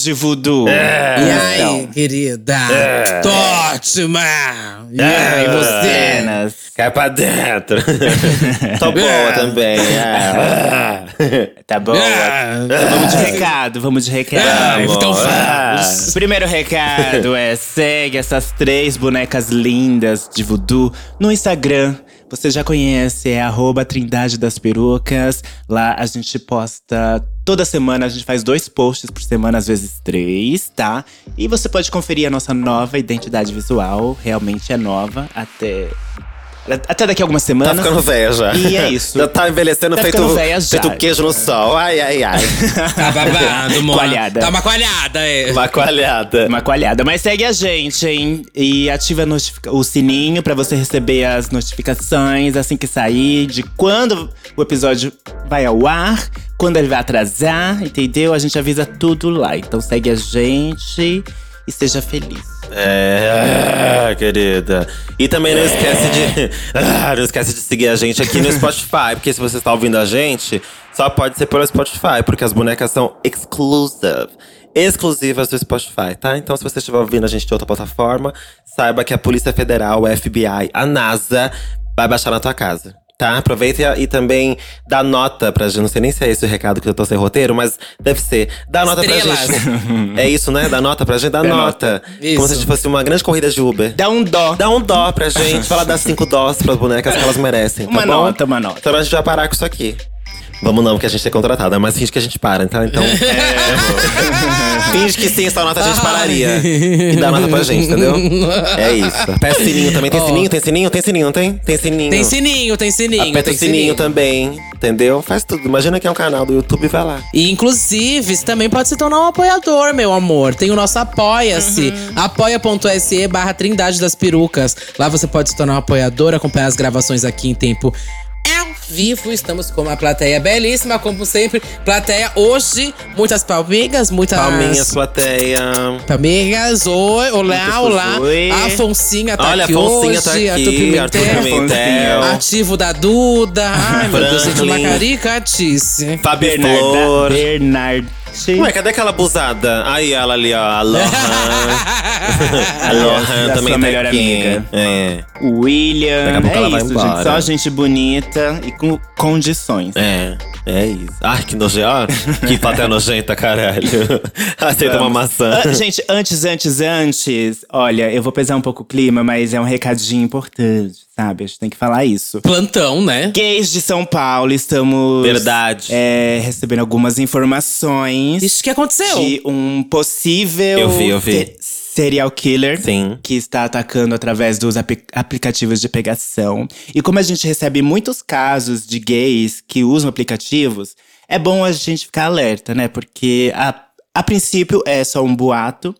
de voodoo? E Então, aí, querida? Tô ótima! E aí, você? Cai pra dentro. Tô boa também. é. Tá bom? Ah, Então vamos de recado, vamos de recado. Então vamos. O primeiro recado é segue essas três bonecas lindas de voodoo no Instagram. Você já conhece, é arroba Trindade das Perucas. Lá a gente posta toda semana, a gente faz dois posts por semana, às vezes três, tá? E você pode conferir a nossa nova identidade visual. Realmente é nova, até, até daqui a algumas Tá semanas. ficando velha já. E é isso. Já tá envelhecendo Tá feito, ficando velha já. feito queijo no sol. Ai, ai, ai. Tá babado, mano. Coalhada. Tá uma coalhada, é. Uma coalhada. Uma coalhada. Mas segue a gente, hein? E ativa o sininho pra você receber as notificações assim que sair, de quando o episódio vai ao ar, quando ele vai atrasar, entendeu? A gente avisa tudo lá. Então segue a gente e seja feliz. É, ah, querida. E também não esquece de. ah, não esquece de seguir a gente aqui no Spotify, porque se você está ouvindo a gente, só pode ser pelo Spotify, porque as bonecas são exclusive. Exclusivas do Spotify, tá? Então, se você estiver ouvindo a gente de outra plataforma, saiba que a Polícia Federal, o FBI, a NASA vai baixar na tua casa. Tá? Aproveita e, e também dá nota pra gente. Não sei nem se é esse o recado que eu tô sem roteiro, mas deve ser. Dá nota Estrelas. pra gente. É isso, né? Dá nota pra gente, dá, Dá nota. Isso. Como se fosse uma grande corrida de Uber. Dá um dó. Dá um dó pra gente. Fala das cinco dós pras bonecas que elas merecem. Tá Uma bom? nota, uma nota. Então a gente vai parar com isso aqui. Vamos não, porque a gente é contratada, mas finge que a gente para, tá? Então. finge que sim, essa nota a gente pararia. E dá nota pra gente, entendeu? É isso. Aperta o sininho também. Tem Ó. sininho? Tem sininho? Tem sininho, não tem? Tem sininho. Tem sininho, tem sininho. Aperta tem o sininho também, entendeu? Faz tudo. Imagina que é um canal do YouTube, vai lá. E inclusive, você também pode se tornar um apoiador, meu amor. Tem o nosso Apoia-se. Uhum. Apoia.se barra Trindade das Perucas. Lá você pode se tornar um apoiador, acompanhar as gravações aqui em tempo vivo. Estamos com uma plateia belíssima, como sempre. Plateia hoje, muitas palminhas, muitas… Palminhas, plateia. Palmeiras, oi, olá, Muitas olá. oi. A Afonsinha tá Olha, a aqui Afonsinha hoje. tá aqui, Arthur Pimentel. Arthur Pimentel. Ativo da Duda. Ai, meu Deus, gente, uma Franklin. caricatice. Fabi Bernarda, Bernard. Ué, cadê aquela abusada? Aí ela ali, ó. A Lohan. a Lohan também sua tá melhor aqui. amiga. É. O William. Daqui a pouco é ela vai isso, embora. gente. Só gente bonita e com condições. É, é isso. Ai, que nojento. Que plateia nojenta, caralho. Aceita uma maçã. Ah, gente, antes, antes, antes, olha, eu vou pesar um pouco o clima, mas é um recadinho importante, sabe? A gente tem que falar isso. Plantão, né? Gays de São Paulo, estamos. Verdade. é, recebendo algumas informações Isso que aconteceu. de um possível. Eu vi, eu vi. se- Serial killer Sim. que está atacando através dos apli- aplicativos de pegação. E como a gente recebe muitos casos de gays que usam aplicativos, é bom a gente ficar alerta, né? Porque a, a princípio é só um boato,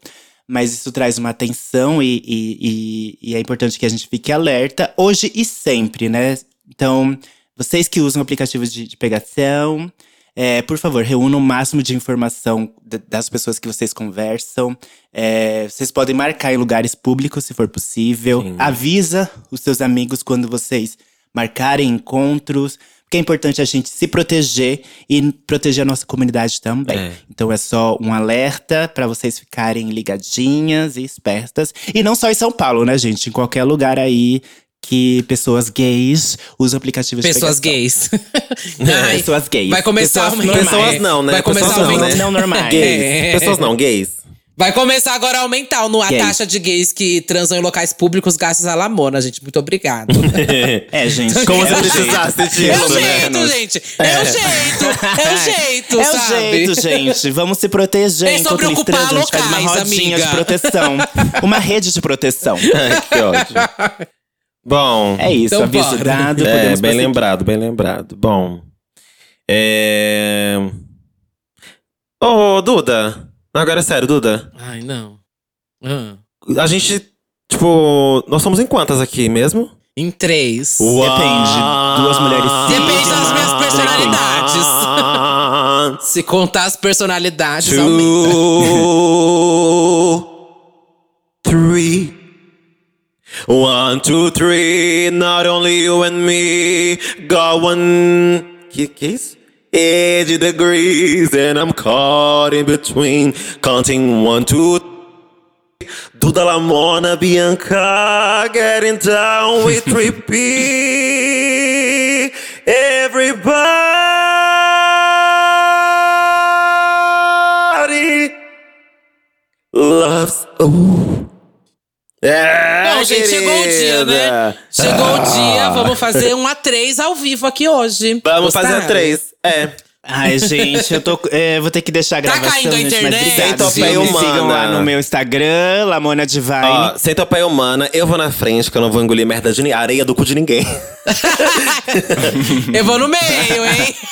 mas isso traz uma atenção e, e- e- e é importante que a gente fique alerta hoje e sempre, né? Então, vocês que usam aplicativos de, de pegação, é, por favor, reúnam o máximo de informação das pessoas que vocês conversam. É, vocês podem marcar em lugares públicos, se for possível. Sim. Avisa os seus amigos quando vocês marcarem encontros. Porque é importante a gente se proteger e proteger a nossa comunidade também. É. Então é só um alerta para vocês ficarem ligadinhas e espertas. E não só em São Paulo, né, gente? Em qualquer lugar aí que pessoas gays usam aplicativos Pessoas de pegação. gays. Pessoas gays. Vai começar Pessoas uma- normais. Pessoas não, né? Vai começar Pessoas não, né? não normais. Gays. É. Pessoas não, gays. Vai começar agora a aumentar no, a Gays. taxa de gays que transam em locais públicos graças à Lamona, gente. Muito obrigado. É, gente. Como é se o precisasse é disso, o né? jeito, gente. É, o jeito. É o jeito, É o sabe? jeito, gente. Vamos se proteger É sobre enquanto eles ocupar transam. A gente faz uma locais, rodinha amiga. de proteção. Uma rede de proteção. Ai, que ódio. Bom, É isso, Então aviso bora. dado. é, bem prosseguir. lembrado, bem lembrado. Bom. É. Ô, Duda. Agora é sério, Duda. Ai, não. Ah. A gente, tipo, nós somos em quantas aqui mesmo? Em três. Depende. Duas mulheres. Depende das minhas personalidades. Se contar as personalidades, aumenta. Two, three. One, two, three. Not only you and me. Got one. Que, que é isso? 80 degrees, and I'm caught in between. Counting one, two, Duda Lamona, Bianca, getting down with 3P. Everybody loves. É, Bom, gente, chegou o dia, né? Chegou o dia, Ah. vamos fazer um A3 ao vivo aqui hoje. Vamos Gostaram? fazer três. É. Ai, gente, eu tô. é, vou ter que deixar a Tá gravação. caindo a gente, internet, Mas obrigado, Centopeia viu? Me sigam humana. lá no meu Instagram, Lamona Divine. Ó, centopeia humana, eu vou na frente, que eu não vou engolir merda de ninguém. Areia do cu de ninguém. Eu vou no meio, hein?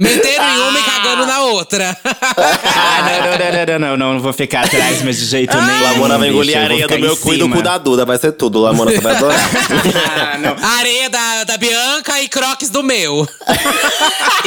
Metendo em uma e cagando na outra. Ah, não, não, não, não, não, não, não vou ficar atrás, mas de jeito nenhum. Lamona vai engolir areia do meu cu e do cu da Duda. Vai ser tudo, Lamona, você vai adorar. Ah, não. Areia da, da Bianca e croques do meu.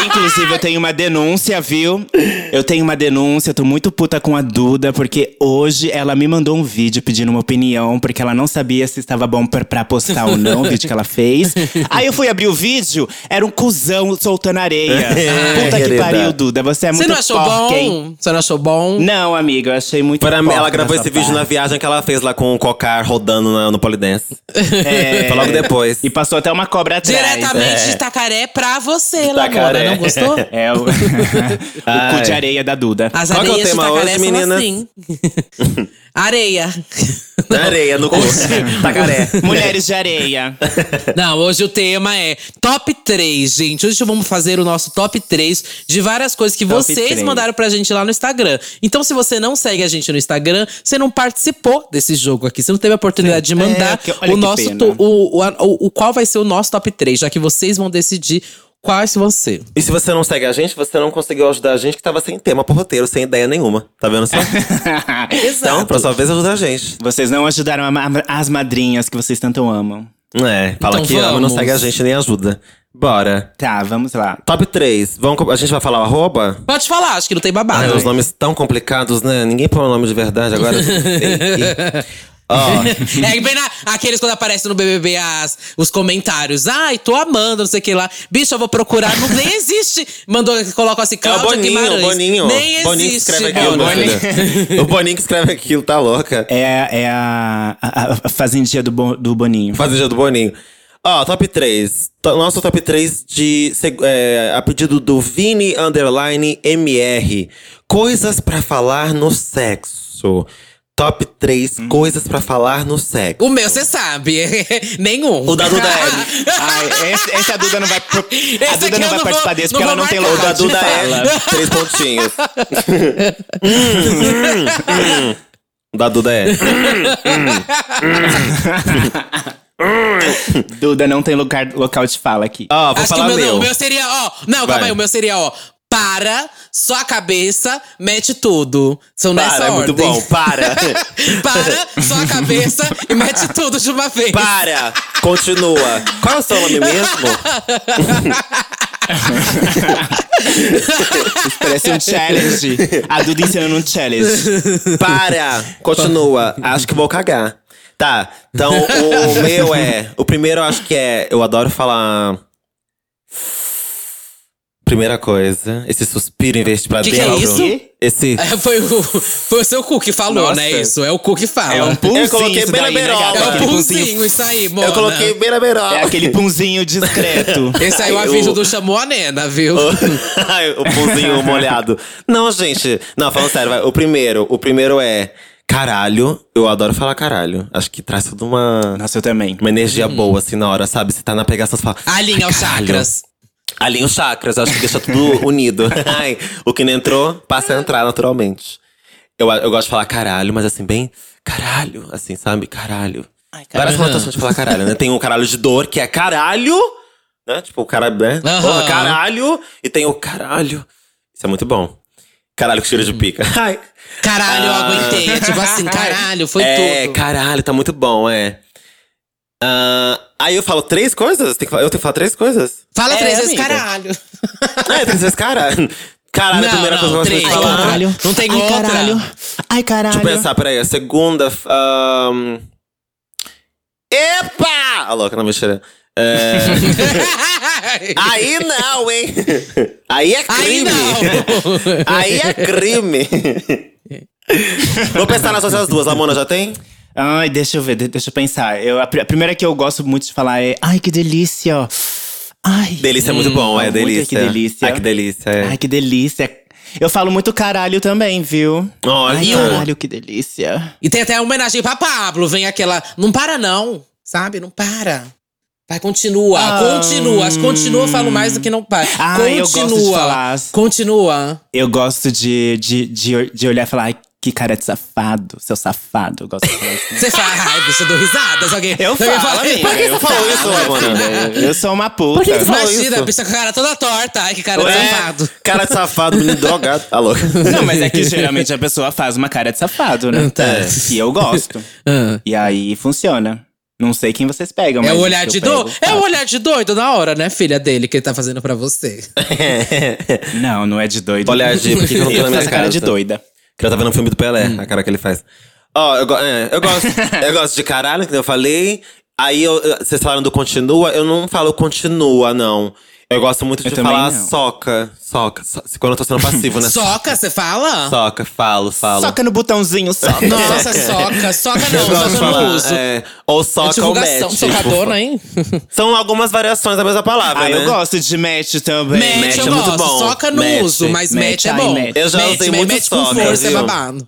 Inclusive, eu tenho uma denúncia, viu? Eu tenho uma denúncia, tô muito puta com a Duda, porque hoje ela me mandou um vídeo pedindo uma opinião, porque ela não sabia se estava bom pra, pra postar ou não o vídeo que ela fez. Aí eu fui abrir o vídeo, era um cuzão soltando areia. Puta que querida. pariu, Duda, você é Você muito não achou porca, hein? bom? Você não achou bom? Não, amiga, eu achei muito Para mim, ela gravou da esse sua vídeo na parte. viagem que ela fez lá com o Cocar rodando na- no Polidense. É. Foi logo depois. E passou até uma cobra atrás. Diretamente É. de Itacaré pra você, Itacaré. Lamona. Não gostou? É o, o cu de areia da Duda. As Qual que é o areias tema de Itacaré hoje, são meninas? assim. Areia. Areia, no cu. Tacaré. Mulheres de areia. Não, hoje o tema é top 3, gente. Hoje vamos fazer o nosso top 3 de várias coisas que Top vocês 3. mandaram pra gente lá no Instagram. Então, se você não segue a gente no Instagram, você não participou desse jogo aqui. Você não teve a oportunidade de mandar É, que- o nosso. o, o, o, o qual vai ser o nosso top 3, já que vocês vão decidir quais vão ser. E se você não segue a gente, você não conseguiu ajudar a gente que tava sem tema pro roteiro, sem ideia nenhuma. Tá vendo só? Então, pra sua vez, ajuda a gente. Vocês não ajudaram a ma- as madrinhas que vocês tanto amam. É, fala Então que ama e não vamos. segue a gente nem ajuda. Bora. Tá, vamos lá. Top 3. Vamos, co- a gente vai falar o arroba? Pode falar, acho que não tem Ai, babado. os nomes tão complicados, né? Ninguém põe o nome de verdade agora. Ó, É bem na, aqueles quando aparecem no BBB as, os comentários. Ai, tô amando, não sei o que lá. Bicho, eu vou procurar. Não, nem existe. Mandou, colocam assim, é o Cláudia Boninho, Guimarães. o Boninho. Nem Boninho que existe, escreve aquilo, meu Boninho. O Boninho que escreve aquilo, tá louca. É, é a, a, a fazendinha do, Bo- do Boninho. Fazenda do Boninho. Ó, top 3. Nosso top 3 de, é, a pedido do Vini Underline MR. Coisas pra falar no sexo. Top 3 coisas pra falar no sexo. O meu, você sabe. Nenhum. O da Duda L. Ai, esse, esse a Duda não vai. pro- a Duda não vai não participar vou- desse não porque ela não tem marcar. O local da de Duda é três pontinhos. O da Duda é. Duda não tem lugar, local de fala aqui. Ó, vou Acho que o falar meu, meu. não. O meu seria, ó. Não, Vai. calma aí. O meu seria, ó. Para, só a cabeça, mete tudo. São nessa Para, é ordem. muito bom. Para. Para, só a cabeça e mete tudo de uma vez. Para. Continua. Qual é o seu nome mesmo? Isso parece um challenge. A Duda ensinando um challenge. Para! Continua. Acho que vou cagar. Tá, então o meu é. O primeiro eu acho que é. Eu adoro falar. Primeira coisa, esse suspiro em vez de pra Que que é dentro. isso? Esse. É, foi, o, foi o seu cu que falou, Nossa. né? Isso. É o cu que fala. É um punzinho Eu coloquei isso bem na né, gata? É o Aquele punzinho, isso aí, mona. Eu coloquei bem na beirola. É aquele punzinho discreto. Esse aí o Ai, aviso o- do chamou a nena, viu? Ai, o pãozinho molhado. Não, gente. Não, falando sério, vai. O primeiro, o primeiro é caralho. Eu adoro falar caralho. Acho que traz toda uma, Nossa, eu também. uma energia boa, assim, na hora, sabe? Você tá na pegação, você fala. Alinha "Ai, os caralho." chakras. Alinha os chakras, acho que deixa tudo unido. Ai, o que não entrou, passa a entrar naturalmente. Eu, eu gosto de falar caralho, mas assim, bem caralho, assim, sabe? Caralho. Várias conotações de falar caralho, né? Tem o caralho de dor, que é caralho, né? Tipo, o cara, né? Aham. Porra, caralho. E tem o caralho. Isso é muito bom. Caralho com cheiro de pica. Ai. Caralho, eu Ah. aguentei. É tipo assim, caralho, foi é, tudo. caralho, tá muito bom, é. Ah, aí eu falo três coisas? Que eu tenho que falar três coisas? Fala É, três vezes caralho. É, três caralho. Caralho, a Não, primeira não, coisa que eu gosto de falar. Caralho. Não tem Ai, outra. caralho. Ai, caralho. Deixa eu pensar, peraí. A segunda. ahn, Epa! A louca, não mentira. É... Aí não, hein? Aí é Aí crime. não. Aí é crime. Vou pensar nas outras duas. A Mona já tem? Ai, deixa eu ver, de- deixa eu pensar. Eu, a, pri- a primeira que eu gosto muito de falar é Ai, que delícia. Ai. Delícia é muito bom, é muito, delícia. que delícia. Ai, que delícia. É. Ai, que delícia. Eu falo muito caralho também, viu? Olha. Ai, caralho, que delícia. E tem até uma homenagem pra Pablo. Vem aquela. Não para, não. Sabe? Não para. Vai, continua. Ah, continua. Continua, eu falo mais do que não para. Ah, continua. eu gosto de falar. Continua. Eu gosto de, de, de, de olhar e falar Ai, que cara de safado, seu safado. Eu gosto de falar assim. Você fala, ai, bicho, eu dou risadas. Alguém, Eu alguém falo, fala, amiga, Por que eu falo, isso, Mona? filha. Eu sou uma puta. que você fala Imagina, isso? bicha com a cara toda torta. Ai, que cara de É, safado. Cara de safado, menino drogado. Alô. Não, mas é que geralmente a pessoa faz uma cara de safado, né? Tá. É. E eu gosto. Ah. E aí funciona. Não sei quem vocês pegam, mas É o olhar que de doido. É o olhar de doido na hora, né, filha dele, que ele tá fazendo pra você. Não, não é de doido. Olhar de- por que que eu não tô na minha cara de doida. Que ela vendo um filme do Pelé, Hum. a cara que ele faz. Ó, eu, go- é, eu gosto. eu gosto de caralho, que eu falei. Aí eu- eu- vocês falaram do continua, eu não falo continua, não. Eu gosto muito de Eu falar não. soca. Soca. so- quando eu tô sendo passivo, né? Soca, você fala? Soca, falo, falo. Soca no botãozinho, soca. Nossa, soca. Soca Eu não, gosto soca eu falar, não uso. é, ou É soca ou match. socadona, hein? tipo, São algumas variações da mesma palavra, Ah, né? eu gosto de match também. Match, match eu é muito gosto. bom. Soca não Match. uso, mas Match, match, é bom. match. Eu já match, usei match, muito match com soca, força, é viu? babado.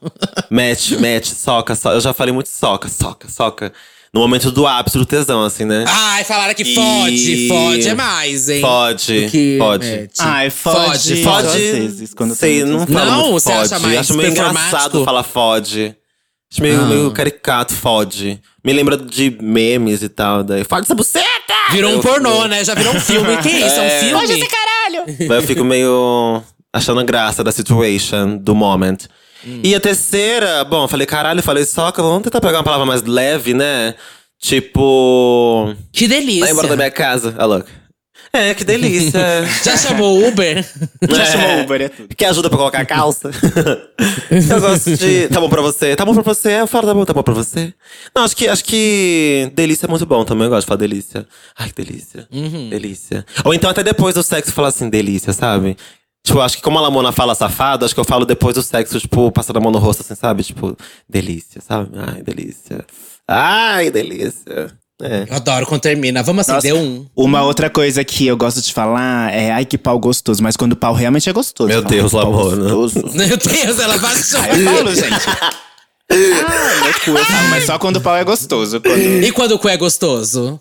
Match, match, soca, soca. Eu já falei muito soca, soca, soca. No momento do ápice do tesão, assim, né? Ai, falaram que E- fode. Fode é mais, hein? Fode, que match. Ai, fode. Fode, Fode. Quando sei, não falo Não, muito você fode. acha mais Acho meio engraçado falar fode. Acho meio, Ah. meio caricato, fode. Me lembra de memes e tal. Daí, fode essa buceta! Virou um pornô, né? Já virou um filme. Que isso? É um filme? Pode ser caralho! Daí eu fico meio achando graça da situation, do moment. Hum. E a terceira, bom, eu falei caralho, falei soca, vamos tentar pegar uma palavra mais leve, né? Tipo. Que delícia. Vai embora da minha casa. A louca. É, que delícia. Já chamou o Uber? Já É. chamou Uber, é tudo. Que ajuda pra colocar a calça. eu gosto de. Tá bom pra você? Tá bom pra você? Eu falo, tá bom, tá bom pra você? Não, acho que, acho que delícia é muito bom também. Eu gosto de falar delícia. Ai, que delícia. Delícia. Ou então até depois do sexo falar assim, delícia, sabe? Tipo, acho que como a Lamona fala safado, acho que eu falo depois do sexo, tipo, passando a mão no rosto, assim, sabe? Tipo, delícia, sabe? Ai, delícia. Ai, delícia. É. Eu adoro quando termina. Vamos assim, Nossa, deu um. Uma outra coisa que eu gosto de falar é ai que pau gostoso, mas quando o pau realmente é gostoso. Meu Deus, "Ai, que pau Lamona." Meu Deus, ela baixou. Aí eu falo, gente. ah, meu cu, eu falo, mas só quando o pau é gostoso. quando- E quando o cu é gostoso?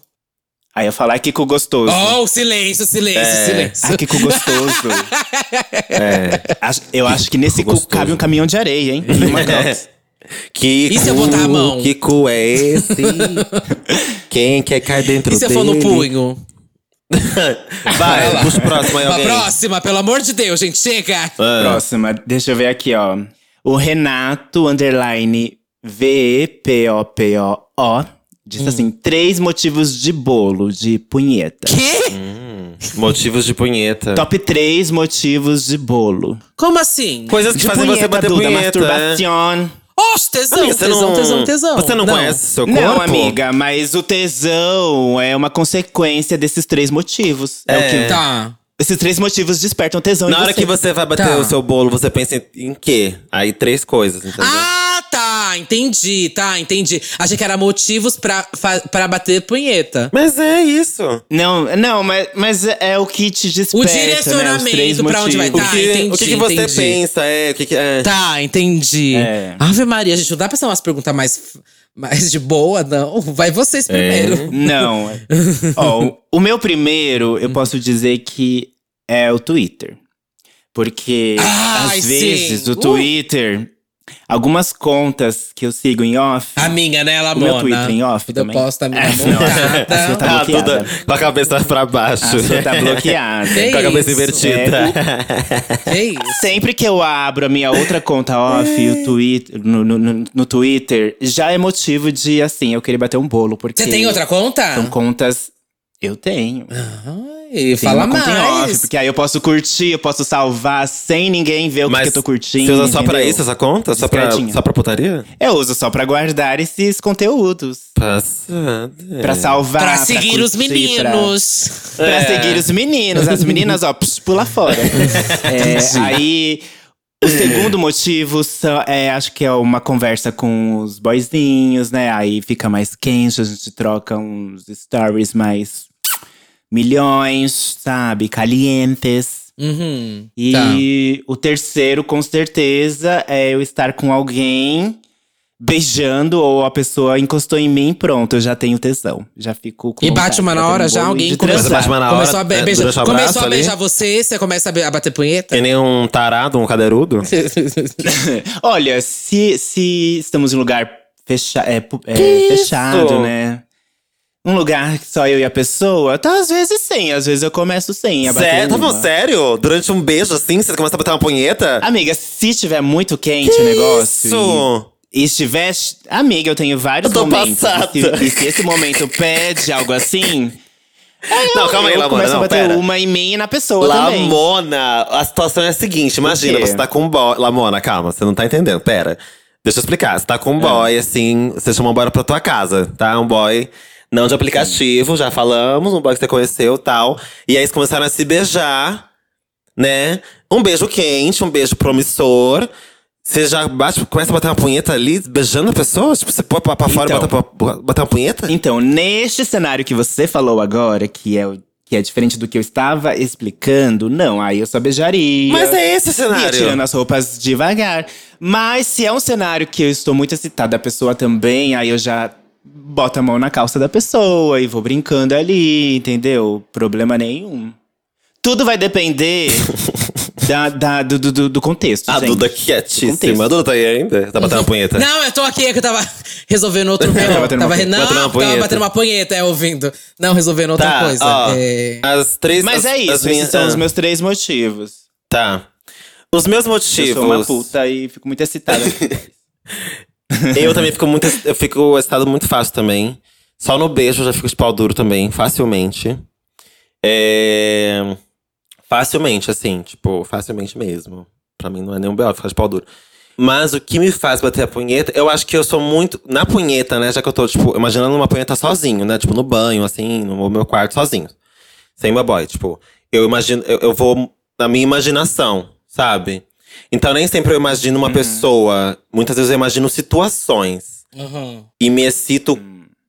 Aí eu falo, ai cu gostoso. Oh, silêncio, silêncio, É. silêncio. Ai cu gostoso. É. Eu acho que nesse cu Gostoso. cabe um caminhão de areia, hein? E uma crocs. Que E se eu botar a mão? Que cu é esse? Quem quer cair dentro E se eu dele? for no punho? Vai, lá. puxa o próximo aí Pra alguém. próxima, pelo amor de Deus, gente, chega! Ah. Próxima, deixa eu ver aqui, ó. O Renato, underline V-E-P-O-P-O-O, disse Hum. assim: três motivos de bolo, de punheta. Que? Motivos de punheta. Top três motivos de bolo. Como assim? Coisas que De fazem você bater Duda, punheta. masturbação. Oxe, tesão, Amiga, você tesão, não, tesão, tesão. Você não, conhece seu corpo? Não, amiga, mas o tesão é uma consequência desses três motivos. É, o É. que Tá. Esses três motivos despertam tesão Na em hora você. que você vai bater Tá. o seu bolo, você pensa em, em quê? Aí três coisas, entendeu? Ah, tá. Entendi, tá, entendi. Achei que era motivos pra, pra bater punheta. Mas é isso. Não, não, mas, mas é o que te desperta, O né? Os direcionamento três pra onde vai O motivos. Tá, que, entendi, o que, que você entendi. pensa? É, o que, que é. Tá, entendi. É. Ave Maria, gente, não dá pra ser umas perguntas mais, mais de boa, não. Vai vocês primeiro. Não. Ó, o- meu primeiro, eu posso dizer que é o Twitter. Porque Ai, às sim. vezes o Uh. Algumas contas que eu sigo em off. Amiga, né, o Lamona? meu Twitter em off Eu também. posto a minha É, montada. a sua tá Ah, bloqueada. tudo com a cabeça pra baixo. A sua tá bloqueada. Que com a cabeça isso? invertida. Que isso? Sempre que eu abro a minha outra conta off, o Twitter, no, no, no- no Twitter, já é motivo de, assim, eu querer bater um bolo. Porque Você tem outra conta? São contas. Eu tenho. Tem fala em off, mais. porque aí eu posso curtir, eu posso salvar sem ninguém ver o que Mas que eu tô curtindo. Você usa só pra isso essa conta? Só pra, só pra putaria? Eu uso só pra guardar esses conteúdos. Passada. Pra salvar. Pra seguir os curtir, meninos. Pra, pra É. seguir os meninos. As meninas, ó, pss, pula fora. É, aí. O segundo motivo é, acho que é uma conversa com os boyzinhos, né? Aí fica mais quente, a gente troca uns stories mais milhões, sabe? Calientes. Uhum. E Tá. o terceiro, com certeza, é eu estar com alguém beijando ou a pessoa encostou em mim, pronto, eu já tenho tesão. Já fico com E bate uma na hora um já? Alguém Você bate uma na começou hora, a be- é, beijar. Começou abraço a ali? beijar você, você começa a, bater punheta? Que nem um tarado, um cadeirudo? Olha, se, se estamos em um lugar fecha é, é, fechado, isso? né? Um lugar que só eu e a pessoa, tá, às vezes sim, às vezes eu começo bater Sério? Tá falando sério? Durante um beijo assim, você começa a bater uma punheta? Amiga, se estiver muito quente o negócio Isso! e, e estiver… Amiga, eu tenho vários Eu tô momentos. passada. E se, e se esse momento pede algo assim… não, calma aí, eu Lamona. começo Não, a bater pera. uma em mim e na pessoa também. Lamona, a situação é a seguinte: imagina, você tá com um boy. Lamona, calma, você não tá entendendo. Pera. Deixa eu explicar. Você tá com um boy, assim, você chamou um boy pra tua casa, tá? Um boy não de aplicativo, já falamos, um boy que você conheceu e tal. E aí eles começaram a se beijar, né? Um beijo quente, um beijo promissor. Você já bate, começa a bater uma punheta ali, beijando a pessoa? Tipo, você pode pra, pra fora e Então. bater, pra- bater uma punheta? Então, neste cenário que você falou agora, que é, o- que é diferente do que eu estava explicando, não, aí eu só beijaria. Mas é esse o Ia cenário. tirando as roupas devagar. Mas se é um cenário que eu estou muito excitada, a pessoa também, aí eu já boto a mão na calça da pessoa e vou brincando ali, entendeu? Problema nenhum. Tudo vai depender da, da- do, do, do contexto. A gente. Duda Do quietíssima. A Duda tá aí ainda? Tá batendo uma punheta? Não, eu tô aqui, é que eu tava resolvendo outro meu. Tá batendo uma tava, punheta. não, Batendo uma tava punheta. batendo uma punheta, é, ouvindo. Não, resolvendo outra Tá, coisa. ó, É... As três. Mas as- é isso, as minhas- esses são os ah, meus três motivos. Tá. Os meus Eu motivos. sou uma puta e fico muito excitada. Eu também fico muito. Eu fico excitado muito fácil também. Só no beijo eu já fico de pau duro também, facilmente. É. Facilmente, assim, tipo, facilmente mesmo. Pra mim não é nenhum B.O. ficar de pau duro. Mas o que me faz bater a punheta, eu acho que eu sou muito. Na punheta, né? Já que eu tô, tipo, imaginando uma punheta sozinho, né? Tipo, no banho, assim, no meu quarto sozinho. Sem meu boy. Tipo, eu imagino. Eu, eu vou na minha imaginação, sabe? Então nem sempre eu imagino uma pessoa. Muitas vezes eu imagino situações. Uhum. E me excito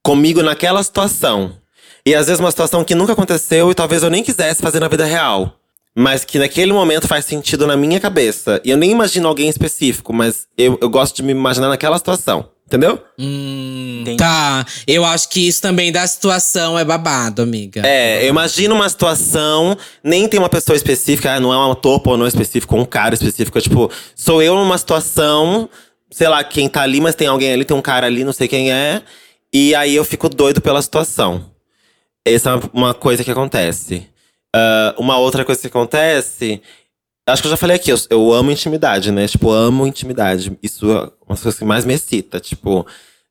comigo naquela situação. E às vezes uma situação que nunca aconteceu e talvez eu nem quisesse fazer na vida real. Mas que naquele momento faz sentido na minha cabeça. E eu nem imagino alguém específico, mas eu, eu gosto de me imaginar naquela situação. Entendeu? Hum, tá, eu acho que isso também da situação é babado, amiga. É, eu imagino uma situação, nem tem uma pessoa específica, ah, não é um ator pornô específico, um cara específico. É tipo, sou eu numa situação, sei lá, quem tá ali, mas tem alguém ali, tem um cara ali, não sei quem é. E aí eu fico doido pela situação. Essa é uma coisa que acontece. Ah, uma outra coisa que acontece. Acho que eu já falei aqui, eu, eu amo intimidade, né? Tipo, amo intimidade. Isso é uma das coisas que mais me excita. Tipo,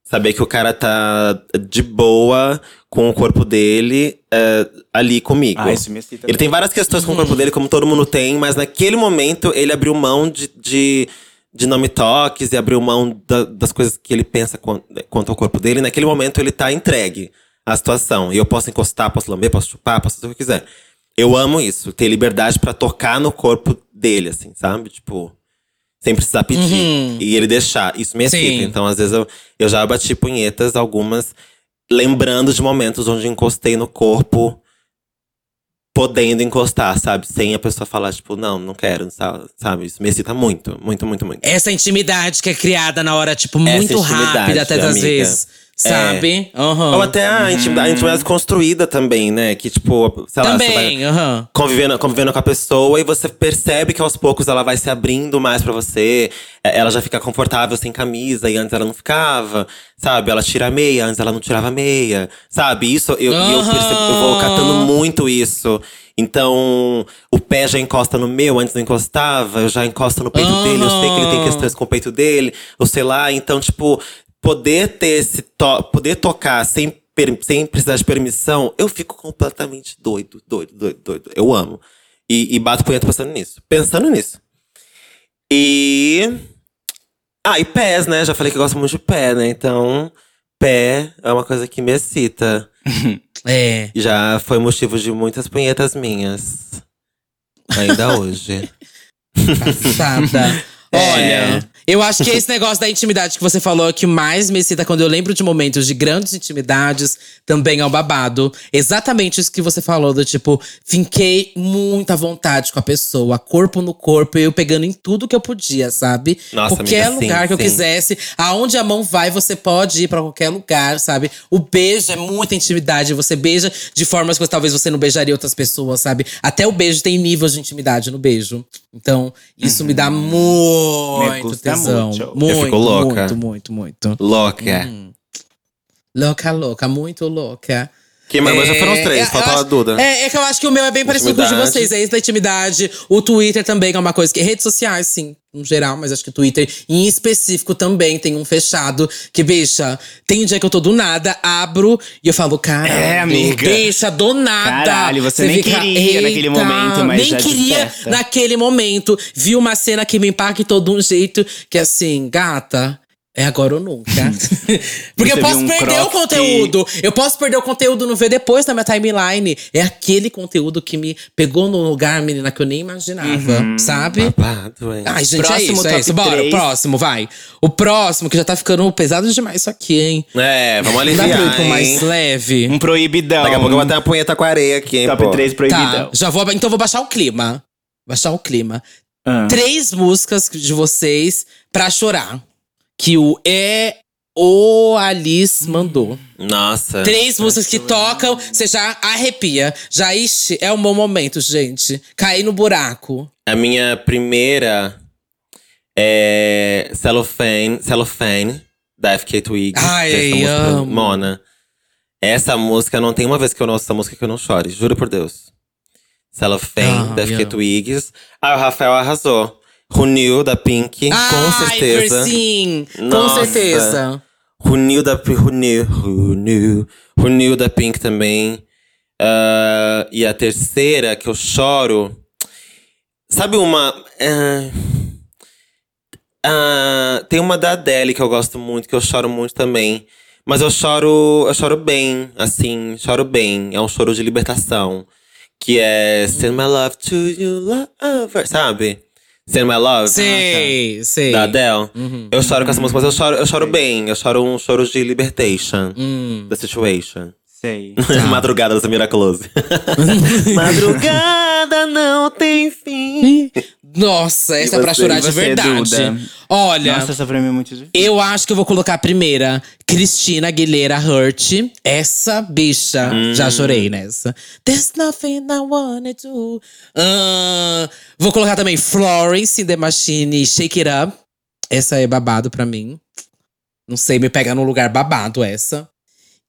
saber que o cara tá de boa com o corpo dele é, ali comigo. ah, isso me excita. Ele tem várias questões com o corpo dele, como todo mundo tem, mas naquele momento ele abriu mão de, de, de não me toques e abriu mão da- das coisas que ele pensa quan- quanto ao corpo dele. Naquele momento ele tá entregue à situação. E eu posso encostar, posso lamber, posso chupar, posso fazer o que eu quiser. Eu amo isso, ter liberdade pra tocar no corpo dele, assim, sabe? Tipo, sem precisar pedir. Uhum. E ele deixar. Isso me excita. Então, às vezes, eu, eu já bati punhetas, algumas, lembrando de momentos onde encostei no corpo, podendo encostar, sabe? Sem a pessoa falar, tipo, não, não quero, sa- sabe? Isso me excita muito, muito, muito, muito. Essa intimidade que é criada na hora, tipo, muito rápida, até das amiga. vezes. Sabe? Aham. Ou até a intimidade, a intimidade construída também, né? Que, tipo, sei lá, você vai Também, aham. convivendo, convivendo com a pessoa e você percebe que aos poucos ela vai se abrindo mais pra você. É, Ela já fica confortável sem camisa e antes ela não ficava, sabe? Ela tira a meia, antes ela não tirava a meia, sabe? Isso eu, e eu percebo, eu vou catando muito isso. Então, o pé já encosta no meu, antes não encostava, eu já encosto no peito dele, eu sei que ele tem questões com o peito dele, ou sei lá. Então, tipo, poder ter esse to poder tocar sem, sem precisar de permissão, eu fico completamente doido, doido, doido, doido. Eu amo. E, e bato punheta pensando nisso. Pensando nisso. E. Ah, e pés, né? Já falei que eu gosto muito de pé, né? Então, pé é uma coisa que me excita. É. Já foi motivo de muitas punhetas minhas. Ainda hoje. Passada. É. Eu acho que esse negócio da intimidade que você falou é o que mais me excita quando eu lembro de momentos de grandes intimidades, também é um babado. Exatamente isso que você falou, do tipo, finquei muita vontade com a pessoa, corpo no corpo, eu pegando em tudo que eu podia, sabe? Nossa, qualquer amiga, sim, lugar que eu sim. quisesse, aonde a mão vai, você pode ir pra qualquer lugar, sabe? O beijo é muita intimidade, você beija de formas que talvez você não beijaria outras pessoas, sabe? Até o beijo tem níveis de intimidade no beijo. Então, isso me dá muito gusta mucho. Eu Muito, fico louca. muito, muito, muito. Louca. Hum. Louca, louca, muito louca. Que mas já foram os É, três, é, faltou eu a Duda. É, é que eu acho que o meu é bem parecido com o de vocês. É isso da intimidade. O Twitter também é uma coisa que. Redes sociais, sim, no geral, mas acho que o Twitter, em específico, também tem um fechado. Que, bicha, tem um dia que eu tô do nada, abro e eu falo, cara. É, amiga. Bicha, do nada. Caralho, você nem queria naquele momento, mas Nem já queria desperta. naquele momento. Vi uma cena que me impactou de um jeito que, assim, gata. É agora ou nunca. Porque eu posso um perder o que- conteúdo. Eu posso perder o conteúdo no ver depois na minha timeline. É aquele conteúdo que me pegou num lugar, menina, que eu nem imaginava, sabe? Babado, hein? Ai, gente, é Próximo isso, é top isso. Bora, o próximo, vai. O próximo, que já tá ficando pesado demais isso aqui, hein? É, vamos Não dá pra ir aliviar, pro mais leve. Um proibidão. Daqui a pouco eu vou bater uma punheta com areia aqui, hein, Top pô. 3 Tá, proibidão. já vou. Então vou baixar o clima. Baixar o clima. Ah. Três músicas de vocês pra chorar. Que o É o Alice mandou. Nossa. Três músicas que tocam, você já arrepia. Já, ixi, é um bom momento, gente. Cair no buraco. A minha primeira é Cellophane, Cellophane da FK Twig. Ai, é essa música, amo. Mona. Essa música, não tem uma vez que eu ouço essa música que eu não chore, juro por Deus. Cellophane Ah, da FK. Twigs. Ah, o Rafael arrasou. Runil da Pink, com certeza. sim, com certeza. Runil da Runil, Runil, Runil da Pink também. Ah, e a terceira que eu choro. Sabe uma. ah, ah, tem uma da Adele que eu gosto muito, que eu choro muito também. Mas eu choro. Eu choro bem, assim, choro bem. É um choro de libertação. Que é Send My Love to You Lover, sabe? Send My Love. Sei, sei. Da Adele. Uhum. Eu choro com essa música, mas eu choro, eu choro bem. Eu choro um choro de libertation. Hum. Da situation. Sei. Madrugada da Samira Close. Madrugada não tem fim. Nossa, essa é pra você? chorar de você, verdade. Duda? Olha, Nossa, essa pra mim é muito difícil. eu acho que eu vou colocar a primeira. Cristina Aguilera Hurt. Essa bicha. Hum. Já chorei nessa. There's nothing I wanna do. Vou colocar também Florence in the Machine Shake It Up. Essa é babado pra mim. Não sei, me pega num lugar babado essa.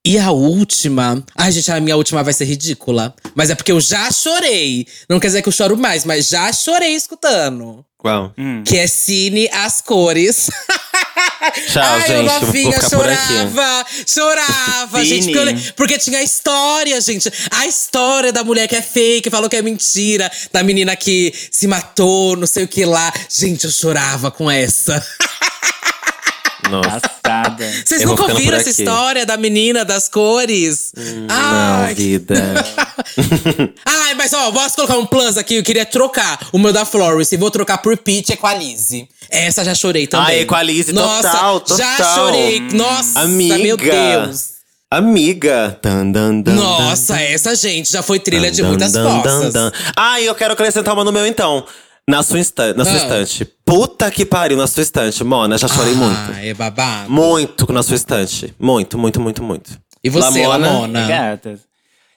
E a última. Ai, gente, a minha última vai ser ridícula. Mas é porque eu já chorei. Não quer dizer que eu choro mais, mas já chorei escutando. Qual? Hum. Que é Cine As Cores. Tchau, Ai, gente. eu novinha chorava, chorava, gente. Porque, eu porque tinha a história, gente. A história da mulher que é fake, falou que é mentira. Da menina que se matou, não sei o que lá. Gente, eu chorava com essa. Nossa. Passada. Vocês nunca ouviram essa história da menina das cores? Não, Ai, vida. Ai, mas ó, posso colocar um plus aqui? Eu queria trocar o meu da Flores. E vou trocar por Peach Equalize. Essa já chorei também. Ah, Equalize, Nossa, total, já total. chorei. Nossa, Amiga. meu Deus. Amiga. Dan, dan, dan, Nossa, essa gente já foi trilha de muitas dan, costas. Ah, e eu quero acrescentar uma no meu então. Na sua, insta na sua Ah. estante. Puta que pariu, na sua estante. Mona, já chorei muito. Ah, é babado. Muito na sua estante. Muito, muito, muito, muito. E você, Lamona?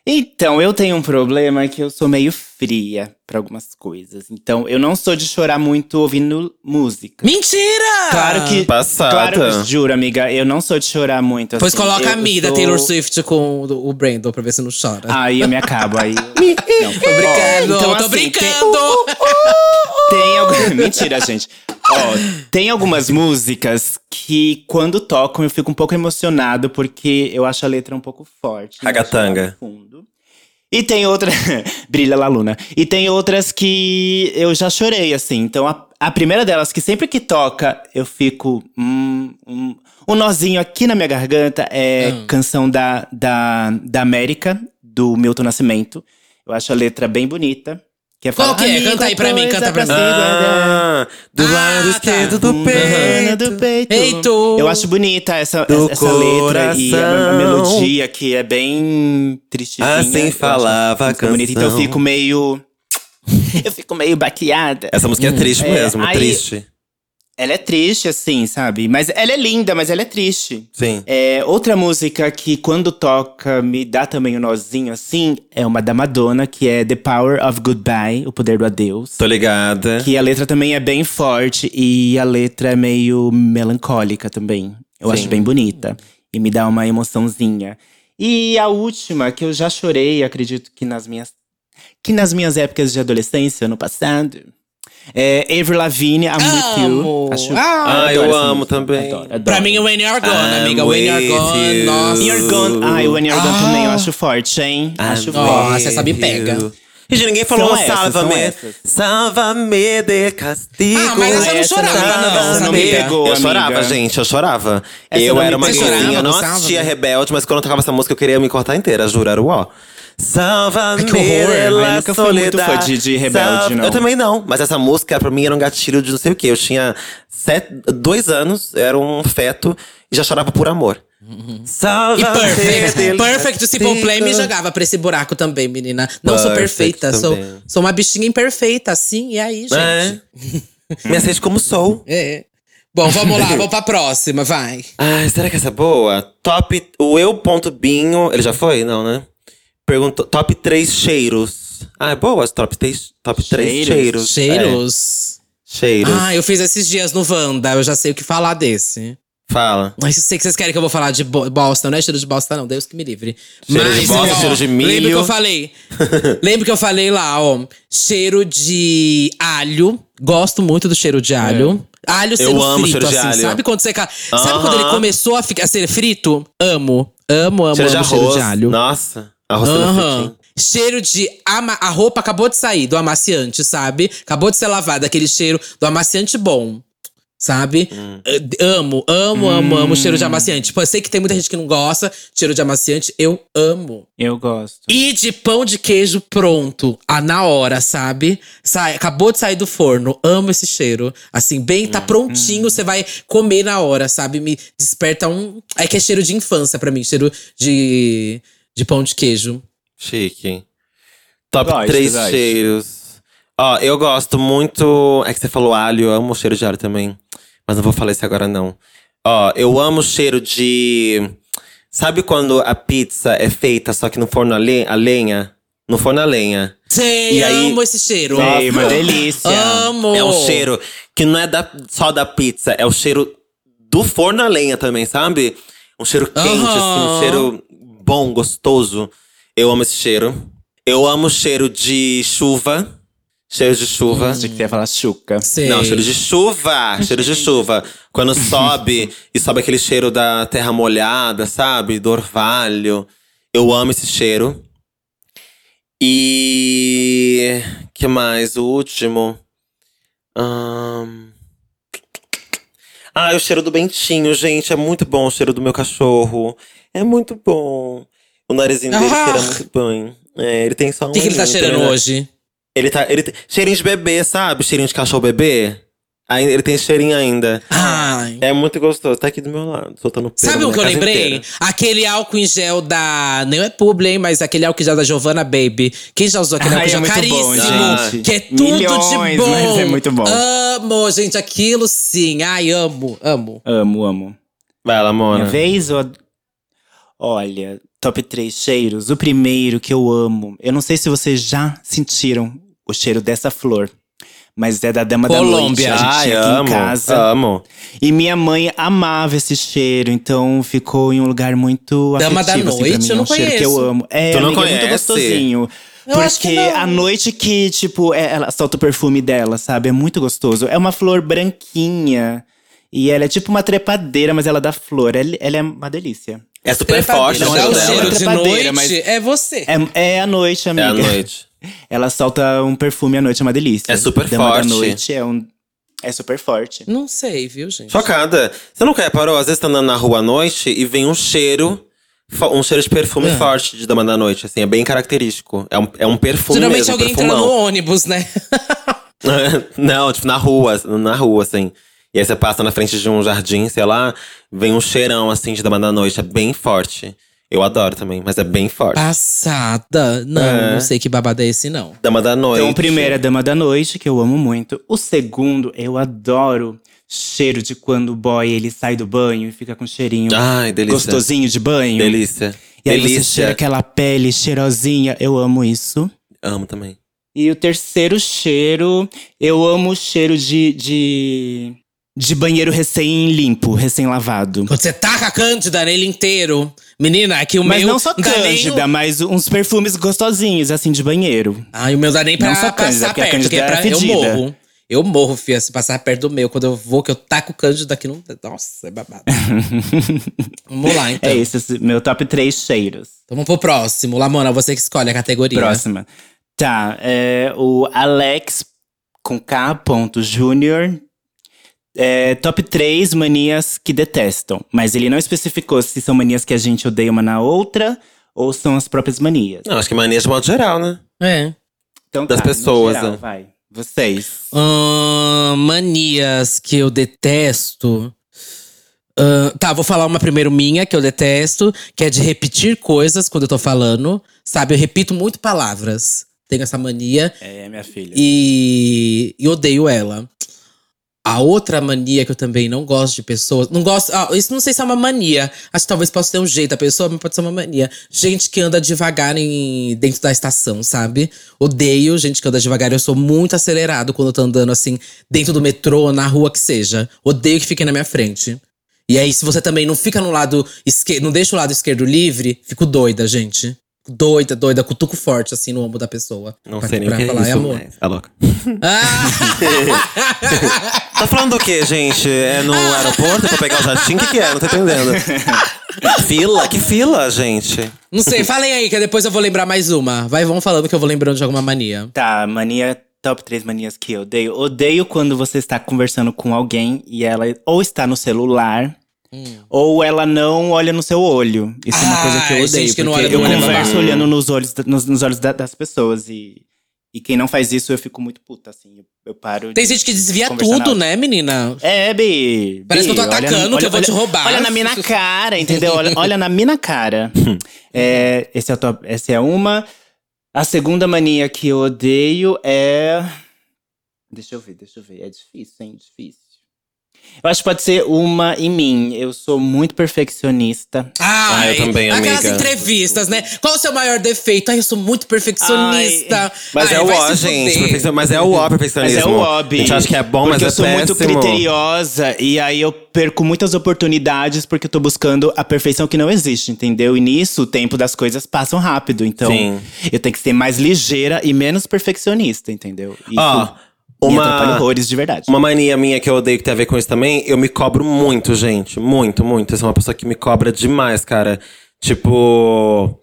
Então, eu tenho um problema que eu sou meio fria pra algumas coisas. Então, eu não sou de chorar muito ouvindo música. Mentira! Claro que. Passada. Claro que, juro, amiga, eu não sou de chorar muito. Pois assim. coloca Eu a Mi da sou- Taylor Swift com o Brandon pra ver se não chora. Aí eu me acabo. Aí. não. tô brincando, então, tô assim, brincando. Tem algumas. Mentira, gente. Ó, tem algumas músicas que, quando tocam, eu fico um pouco emocionado, porque eu acho a letra um pouco forte. né? Ragatanga. Fundo. E tem outra. Brilha La Luna. E tem outras que eu já chorei, assim. Então, a, a primeira delas, que sempre que toca, eu fico. Hum, um, um nozinho aqui na minha garganta é Hum. canção da, da, da América, do Milton Nascimento. Eu acho a letra bem bonita. Que é Qual que é? "Amigo, Canta aí pra mim, canta pra mim." Ah, do Ah, lado tá. esquerdo do Uhum. peito. do peito. Eito. Eu acho bonita essa, Do essa letra e a, a coração. melodia que é bem tristezinha. Assim falava a música bonita. Então eu canção. fico meio. eu fico meio baqueada. Essa música é triste É, mesmo, aí- triste. Ela é triste, assim, sabe? Mas ela é linda, mas ela é triste. Sim. É, outra música que, quando toca, me dá também um nozinho assim, é uma da Madonna, que é The Power of Goodbye, O Poder do Adeus. Tô ligada. Que a letra também é bem forte e a letra é meio melancólica também. Eu Sim. acho bem bonita. E me dá uma emoçãozinha. E a última, que eu já chorei, acredito que nas minhas. Que nas minhas épocas de adolescência, no passado. É Avril Lavigne, I'm With You. Amo. Acho, Ah, eu amo música. também. Adoro, adoro. Pra mim, When You're Gone, I'm amiga. When You're Gone, you. nossa. You're Gone. Ai, When You're Gone Ah. também, eu acho forte, hein? Acho Nossa, forte. essa me pega. Gente, ninguém falou salva-me. Salva-me de castigo. Ah, mas essa eu não chorava, não, não, não pegou, eu amiga. chorava, gente, eu chorava. Essa eu era uma eu não assistia Rebelde, mas quando eu tocava essa música eu queria me cortar inteira, juro, era o ó. Salva-me Que horror, de eu la nunca fui muito fã de- de Rebelde, Salva- não. Eu também não, mas essa música pra mim era um gatilho de não sei o quê. Eu tinha sete, dois anos, era um feto e já chorava por amor. E Salva-me Perfect. de la Perfect, o Simple Play me jogava pra esse buraco também, menina. Não sou Perfect perfeita, sou, também. sou uma bichinha imperfeita, assim. E aí, gente? É. Me aceite como sou. É. Bom, vamos lá, vamos pra próxima, vai. Ai, será que essa é boa? Top. O eu ponto binho. Ele já foi? Não, né? Perguntou. Top 3 cheiros. Ah, é boa as top 3 top três Cheiros. cheiros. Cheiros. É, cheiros. Ah, eu fiz esses dias no Wanda, eu já sei o que falar desse. Fala. Mas eu sei que vocês querem que eu vou falar de bo- bosta, não é cheiro de bosta, não. Deus que me livre. Cheiro de bosta, cheiro de milho. Lembra que eu falei? lembra que eu falei lá, ó. Cheiro de alho. Gosto muito do cheiro de alho. Alho sendo amo frito, cheiro de assim. alho. Sabe quando você. ca- Sabe quando ele começou a, ficar, a ser frito? Amo. Amo, amo, cheiro de amo arroz. cheiro de alho. Nossa. Aham. fritinho. Cheiro de. Ama a roupa acabou de sair do amaciante, sabe? Acabou de ser lavada, aquele cheiro do amaciante bom. Sabe? Hum. Eh, Amo, amo, amo, amo cheiro de amaciante. Tipo, eu sei que tem muita gente que não gosta de cheiro de amaciante. Eu amo. Eu gosto. E de pão de queijo pronto, ah, na hora, sabe? Sai, acabou de sair do forno. Amo esse cheiro. Assim, bem, Hum, tá prontinho, você vai comer na hora, sabe? Me desperta um. É que é cheiro de infância pra mim, cheiro de, de pão de queijo. Chique. Top Gosto, 3 gosto. cheiros. Ó, eu gosto muito. É que você falou alho, eu amo o cheiro de alho também. Mas não vou falar isso agora, não. Ó, eu amo o cheiro de. Sabe quando a pizza é feita só que no forno a, le- a lenha? No forno a lenha. Sei, E aí- amo esse cheiro. Sei, uma delícia. Amo. É um cheiro que não é da, só da pizza, é o cheiro do forno a lenha também, sabe? Um cheiro quente, assim, um cheiro bom, gostoso. Eu amo esse cheiro. Eu amo o cheiro de chuva. Cheiro de chuva. Achei que você ia falar chuca. Sei. Não, cheiro de chuva, cheiro de chuva. Quando sobe e sobe aquele cheiro da terra molhada, sabe? Do orvalho. Eu amo esse cheiro. E que mais? O último. Ahn, Ah, o cheiro do bentinho, gente. É muito bom o cheiro do meu cachorro. É muito bom. O narizinho dele Ah! cheira muito bem. É, ele tem só um. O que, que ele tá cheirando né? hoje? Ele tá. Ele cheirinho de bebê, sabe? Cheirinho de cachorro bebê. Ele tem cheirinho ainda. Ai. É muito gostoso. Tá aqui do meu lado, soltando pelo Sabe o que eu lembrei? inteira. Aquele álcool em gel da. Não é publi, hein? Mas aquele álcool em gel da Giovanna Baby. Quem já usou aquele Ai, álcool em é gel bom, caríssimo? gente. que é tudo Milhões, de bom. mas é muito bom. Amo, gente, aquilo sim. Ai, amo, amo. Amo, amo. Vai, Lamona. Minha vez? ou- Olha, top 3 cheiros. O primeiro que eu amo. Eu não sei se vocês já sentiram o cheiro dessa flor. Mas é da Dama Colômbia. da Noite. A gente Ai, aqui amo. em casa. Amo. E minha mãe amava esse cheiro, então ficou em um lugar muito Dama da afetivo, assim, pra Noite? mim. Eu é não um cheiro que eu conheço. amo. É, Tu não amiga, é muito gostosinho. Eu porque não. a noite que, tipo, é- ela solta o perfume dela, sabe? É muito gostoso. É uma flor branquinha. E ela é tipo uma trepadeira, mas ela dá flor. Ela, ela é uma delícia. É super forte o Não, Não, é o cheiro de trepadeira, noite. mas- É você. É, é a noite, É amiga. à noite. Ela solta um perfume à noite, é uma delícia. É super Dama forte. da noite é um. É super forte. Não sei, viu, gente? Chocada. Você nunca reparou? Às vezes tá andando na rua à noite e vem um cheiro. Um cheiro de perfume Ah. forte de Dama da Noite, assim, é bem característico. É um, é um perfume Geralmente mesmo, alguém entra no perfumão. ônibus, né? Não, tipo, na rua, na rua, assim. E aí você passa na frente de um jardim, sei lá, vem um cheirão, assim, de Dama da Noite. É bem forte. Eu adoro também, mas é bem forte. Passada. Não, É. não sei que babado é esse, não. Dama da Noite. Então, o primeiro é Dama da Noite, que eu amo muito. O segundo, eu adoro cheiro de quando o boy ele sai do banho e fica com cheirinho Ai, delícia. gostosinho de banho. Delícia. E aí você delícia. cheira aquela pele cheirosinha. Eu amo isso. Amo também. E o terceiro cheiro, eu amo o cheiro de. de, de banheiro recém-limpo, recém-lavado. Quando você taca a cândida nele inteiro. Menina, aqui o Mas meu. não só nem cândida, o- mas uns perfumes gostosinhos, assim, de banheiro. Ai, o meu dá nem pra Não só cândida, passar porque a perto, porque cândida é pra, eu morro. Eu morro, fia, se passar perto do meu. Quando eu vou, que eu taco cândida aqui, não. Nossa, é babado. Vamos lá, então. É esse, esse meu top 3 cheiros. Então vamos pro próximo. Lamona, você que escolhe a categoria. Próxima. Tá, é o Alex com K. Júnior. É, top 3 manias que detestam. Mas ele não especificou se são manias que a gente odeia uma na outra ou são as próprias manias. Não, acho que mania de modo geral, né? É. Então, Das tá, no pessoas, geral, né? vai. Vocês. Ahn, manias que eu detesto. Ahn, tá, vou falar uma primeiro minha que eu detesto, que é de repetir coisas quando eu tô falando. Sabe, eu repito muito palavras. Tenho essa mania É, minha filha. e, e odeio ela. A outra mania que eu também não gosto de pessoas. Não gosto. Ah, isso não sei se é uma mania. Acho que talvez possa ter um jeito da pessoa, mas pode ser uma mania. Gente que anda devagar em, dentro da estação, sabe? Odeio gente que anda devagar. Eu sou muito acelerado quando eu tô andando assim, dentro do metrô, na rua que seja. Odeio que fiquem na minha frente. E aí, se você também não fica no lado esquerdo, não deixa o lado esquerdo livre, fico doida, gente. Doida, doida, cutuco forte, assim, no ombro da pessoa. Não Pra- sei nem o que é falar, isso, amor. mas tá louca. Ah! Tá falando do quê, gente? É no aeroporto pra pegar o jatinho? O que, que é? Não tô entendendo. fila? Que fila, gente? Não sei, falem aí, que depois eu vou lembrar mais uma. Vai, vão falando que eu vou lembrando de alguma mania. Tá, mania. Top 3 manias que eu odeio. Odeio quando você está conversando com alguém e ela ou está no celular. Ou ela não olha no seu olho. Isso é uma coisa que eu Ai, odeio. que porque olha eu converso olhando nos olhos, nos, nos olhos da- das pessoas. E, e quem não faz isso, eu fico muito puta, assim. Eu, eu paro. Tem gente que desvia tudo, na- né, menina? É, Bi. Parece Bi, que eu tô olha atacando, na- que eu vou olha- te roubar. Olha na minha cara, entendeu? Olha, olha na minha cara. é, esse é top, essa é uma. A segunda mania que eu odeio é. Deixa eu ver, deixa eu ver. É difícil, hein? Difícil. Eu acho que pode ser uma em mim. Eu sou muito perfeccionista. Ai, Ah, eu também, Aquelas amiga. entrevistas, né? Qual o seu maior defeito? Ai, eu sou muito perfeccionista. Mas Ai, é o ó, gente. Mas é o ó, Mas perfeccionismo. é o hobby. A gente acha que é bom, porque mas eu é sou muito péssimo. criteriosa e aí eu perco muitas oportunidades porque eu tô buscando a perfeição que não existe, entendeu? E nisso o tempo das coisas passam rápido. Então Sim. eu tenho que ser mais ligeira e menos perfeccionista, entendeu? Isso Ó, me uma- horrores de verdade. Uma mania minha que eu odeio que tem a ver com isso também, eu me cobro muito, gente. Muito, muito. Eu sou uma pessoa que me cobra demais, cara. Tipo.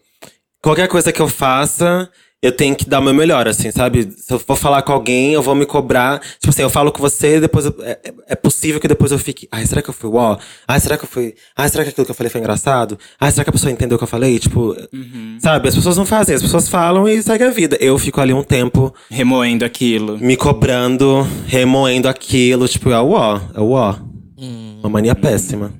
Qualquer coisa que eu faça, eu tenho que dar o meu melhor, assim, sabe? Se eu for falar com alguém, eu vou me cobrar. Tipo assim, eu falo com você, depois eu- é, é- é possível que depois eu fique. Ai, será que eu fui uó? Ai, será que eu fui. Ai, será que aquilo que eu falei foi engraçado? Ai, será que a pessoa entendeu o que eu falei? Tipo, sabe? As pessoas não fazem, as pessoas falam e segue a vida. Eu fico ali um tempo Remoendo aquilo. me cobrando, remoendo aquilo, tipo, é o ó, é o ó. Uma mania péssima.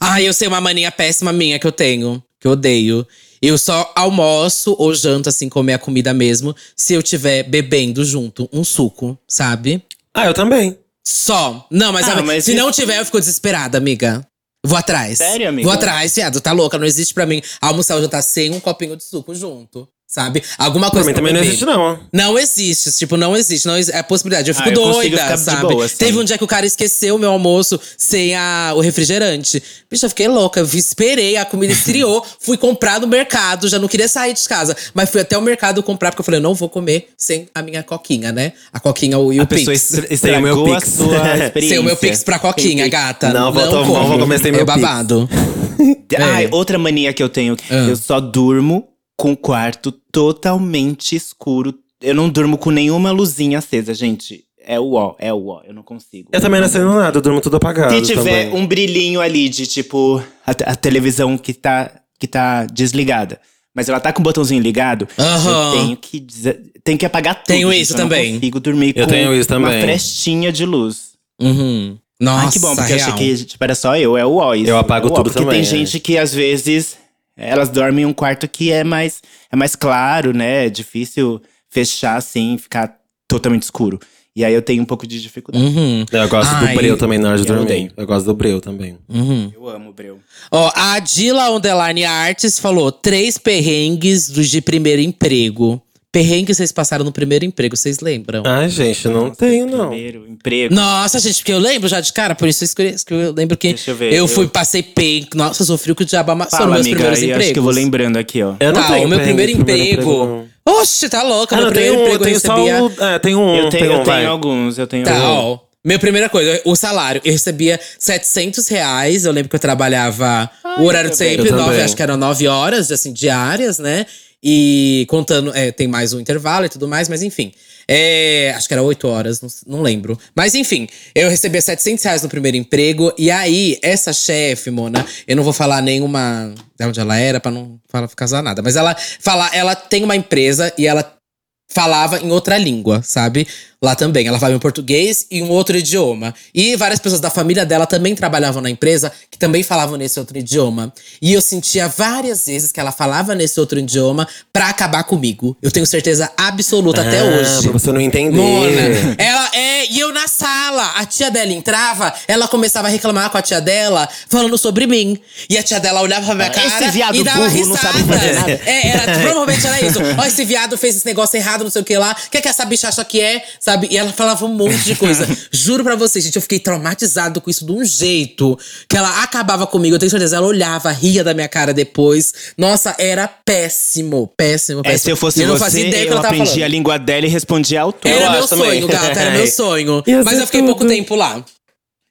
Ah, eu sei uma mania péssima minha que eu tenho, que eu odeio. Eu só almoço ou janto, assim, comer a comida mesmo, se eu tiver bebendo junto um suco, sabe? Ah, eu também. Só. Não, mas, Ah, amiga, mas se isso- não tiver, eu fico desesperada, amiga. Vou atrás. Sério, amiga? Vou atrás, viado. Tá louca. Não existe pra mim almoçar ou jantar sem um copinho de suco junto. Sabe? Alguma Pra coisa mim também não existe, não. Não existe, tipo, não existe. Não existe. É a possibilidade. Eu fico Ah, eu doida, ficar de sabe? boa, assim. Teve um dia que o cara esqueceu o meu almoço sem a, o refrigerante. Bicho, eu fiquei louca. Eu esperei, a comida esfriou. fui comprar no mercado, já não queria sair de casa. Mas fui até o mercado comprar, porque eu falei, eu não vou comer sem a minha coquinha, né? A coquinha e o A pessoa Pix. estra- Sem o meu Pix. Sem o meu Pix pra coquinha, gata. Não, vou tomar- como. vou comer sem meu É babado. Ai, É. outra mania que eu tenho. Ah. Eu só durmo com o quarto totalmente escuro. Eu não durmo com nenhuma luzinha acesa, gente. É o ó, é o ó. Eu não consigo. Eu também não acendo nada, eu durmo tudo apagado. Se tiver também. um brilhinho ali de tipo a, a televisão que tá, que tá desligada, mas ela tá com o botãozinho ligado, Aham. eu tenho que, tenho que apagar tudo. Tenho isso eu não também. consigo dormir Eu com tenho isso uma também. frestinha de luz. Uhum. Nossa, Ai, que bom, porque eu real. achei que tipo, era só eu, é o ó. isso, Eu apago é o ó, tudo porque também, tem é. gente que às vezes elas dormem em um quarto que é mais, é mais claro, né? É difícil fechar assim, ficar totalmente escuro. E aí eu tenho um pouco de dificuldade. Uhum. Eu gosto Ai, do breu também na hora de eu dormir. odeio. Eu gosto do breu também. Uhum. Eu amo o breu. Ó, a Dila Underline Arts falou: três perrengues dos de primeiro emprego. Perrengues vocês passaram no primeiro emprego, vocês lembram? Ai, gente, não tenho, não. Primeiro, emprego. Nossa, gente, porque eu lembro já de cara, por isso eu escolhi- que eu lembro que Deixa eu ver, eu eu- fui, passei pen. Nossa, eu sofri com o diabo amassou Fala, nos meus amiga, primeiros empregos. acho que eu vou lembrando aqui, ó. Eu não Tá, tenho o meu perrengue primeiro emprego. não. Oxe, tá louca. Ah, meu não, primeiro tenho, um, emprego eu tenho só recebia. o. É, tem um. Eu tenho, tem um, eu tenho alguns, eu tenho Tá, alguns. ó. Minha primeira coisa, o salário. Eu recebia 700 reais. Eu lembro que eu trabalhava o horário de sempre, Eu nove, também. acho que eram nove horas, assim, diárias, né? E contando, é, tem mais um intervalo e tudo mais, mas enfim. É, acho que era oito horas, não, não lembro. Mas enfim, eu recebia 700 reais no primeiro emprego. E aí, essa chefe, Mona, eu não vou falar nenhuma de onde ela era, pra não falar, casar nada. Mas ela, fala, ela tem uma empresa e ela falava em outra língua, sabe? Lá também. Ela falava em português e um outro idioma. E várias pessoas da família dela também trabalhavam na empresa que também falavam nesse outro idioma. E eu sentia várias vezes que ela falava nesse outro idioma pra acabar comigo. Eu tenho certeza absoluta até Ah, hoje. Pra você não entender. Mona, ela é, e eu na sala, a tia dela entrava, ela começava a reclamar com a tia dela, falando sobre mim. E a tia dela olhava pra minha cara esse viado e dava burro não risada. sabe fazer nada. É, era, provavelmente era isso. Ó, esse viado fez esse negócio errado, não sei o que lá. O que, é que essa bicha acha que é? Sabe? E ela falava um monte de coisa. Juro pra vocês, gente, eu fiquei traumatizado com isso de um jeito que ela acabava comigo. Eu tenho certeza, ela olhava, ria da minha cara depois. Nossa, era péssimo, péssimo, péssimo. É, se eu fosse E não você, fazia ideia do que eu ela tava aprendi falando. a língua dela e respondia ao tom. Era Eu meu acho também. sonho, gata, era meu sonho. Mas eu fiquei pouco tudo. tempo lá.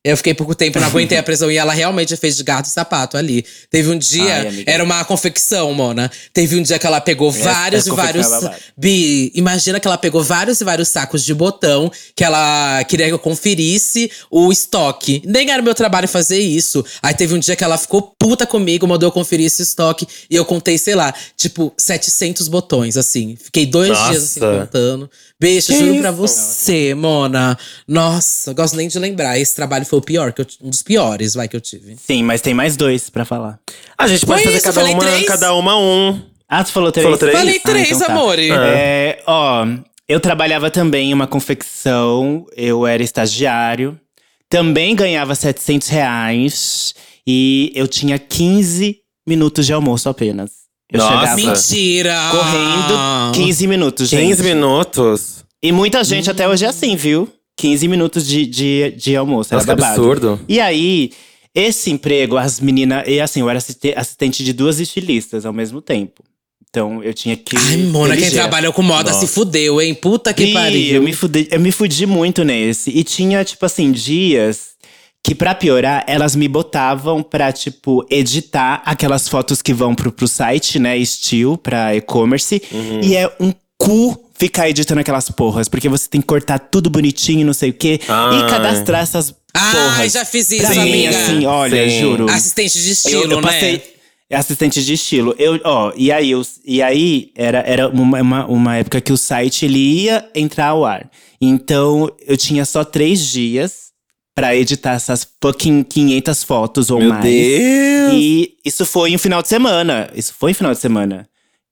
Eu fiquei pouco tempo, não aguentei a pressão. E ela realmente fez de gato e sapato ali. Teve um dia, Ai, era uma confecção, Mona. Teve um dia que ela pegou vários e essa vários. confecção é. Bi, imagina que ela pegou vários e vários sacos de botão que ela queria que eu conferisse o estoque. Nem era meu trabalho fazer isso. Aí teve um dia que ela ficou puta comigo, mandou eu conferir esse estoque. E eu contei, sei lá, tipo, 700 botões, assim. Fiquei dois Nossa. dias assim contando. Beijo, Que juro isso? pra você, Mona. Nossa, eu gosto nem de lembrar. Esse trabalho foi o pior, que eu, um dos piores, vai, que eu tive. Sim, mas tem mais dois pra falar. A gente pode Foi fazer isso, cada falei uma, três? cada uma um. Ah, tu falou três? Falou três? Falei Ah, três, então tá. amore. É, ó, eu trabalhava também em uma confecção, eu era estagiário. Também ganhava 700 reais. E eu tinha 15 minutos de almoço apenas. Eu Nossa. chegava Mentira! correndo 15 minutos, gente. 15 minutos. E muita gente até hoje é assim, viu? 15 minutos de, de, de almoço. Era Nossa, que babado. absurdo. E aí, esse emprego, as meninas. E assim, eu era assiste- assistente de duas estilistas ao mesmo tempo. Então eu tinha que. Ai, Mona, quem trabalha com moda se fudeu, hein? Puta que Ih, pariu. Eu me, fudi, eu me fudi muito nesse. E tinha, tipo assim, dias Que pra piorar, elas me botavam pra, tipo, editar aquelas fotos que vão pro, pro site, né? Estilo, pra e-commerce. Uhum. E é um cu ficar editando aquelas porras. Porque você tem que cortar tudo bonitinho, não sei o quê. Ai. E cadastrar essas Ai, porras. já fiz isso, pra mim, amiga. assim, olha, Sim. juro. Assistente de estilo, eu, eu passei. né? é Assistente de estilo. Eu, ó, e aí, eu, e aí era, era uma, uma, uma época que o site ele ia entrar ao ar. Então eu tinha só três dias pra editar essas fucking 500 fotos ou Meu mais. Deus! E isso foi em um final de semana. Isso foi em final de semana.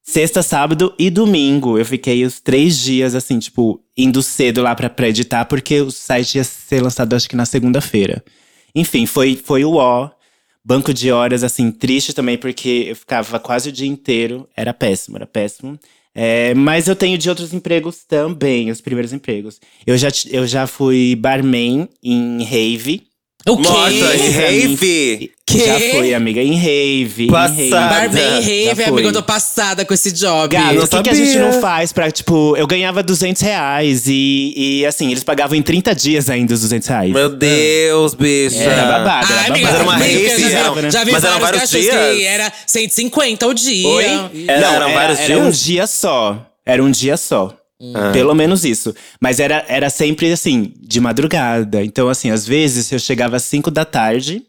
Sexta, sábado e domingo. Eu fiquei os três dias, assim, tipo, indo cedo lá pra, pra editar, porque o site ia ser lançado, acho que na segunda-feira. Enfim, foi, foi o ó. Banco de horas, assim, triste também, porque eu ficava quase o dia inteiro. Era péssimo, era péssimo. É, mas eu tenho de outros empregos também, os primeiros empregos. Eu já, eu já fui barman em rave. O quê? Aí, Esse rave! Quê? Já fui, amiga, em rave. em Passada. rave. Barman Já Rave, amiga, eu tô passada com esse job. Não o que, que a gente não faz pra, tipo, eu ganhava 200 reais e, e assim, eles pagavam em 30 dias ainda os 200 reais. Meu Deus, bicha. Era babado, Ai, era amiga, Mas era uma rave, já era- vi, já vi mas eram vários vários que que dias? Era 150 o dia. Oi? Era- não, eram era, vários era um dias? dia só. Era um dia só. Ah. Pelo menos isso. Mas era, era sempre assim, de madrugada. Então, assim, às vezes eu chegava às 5 da tarde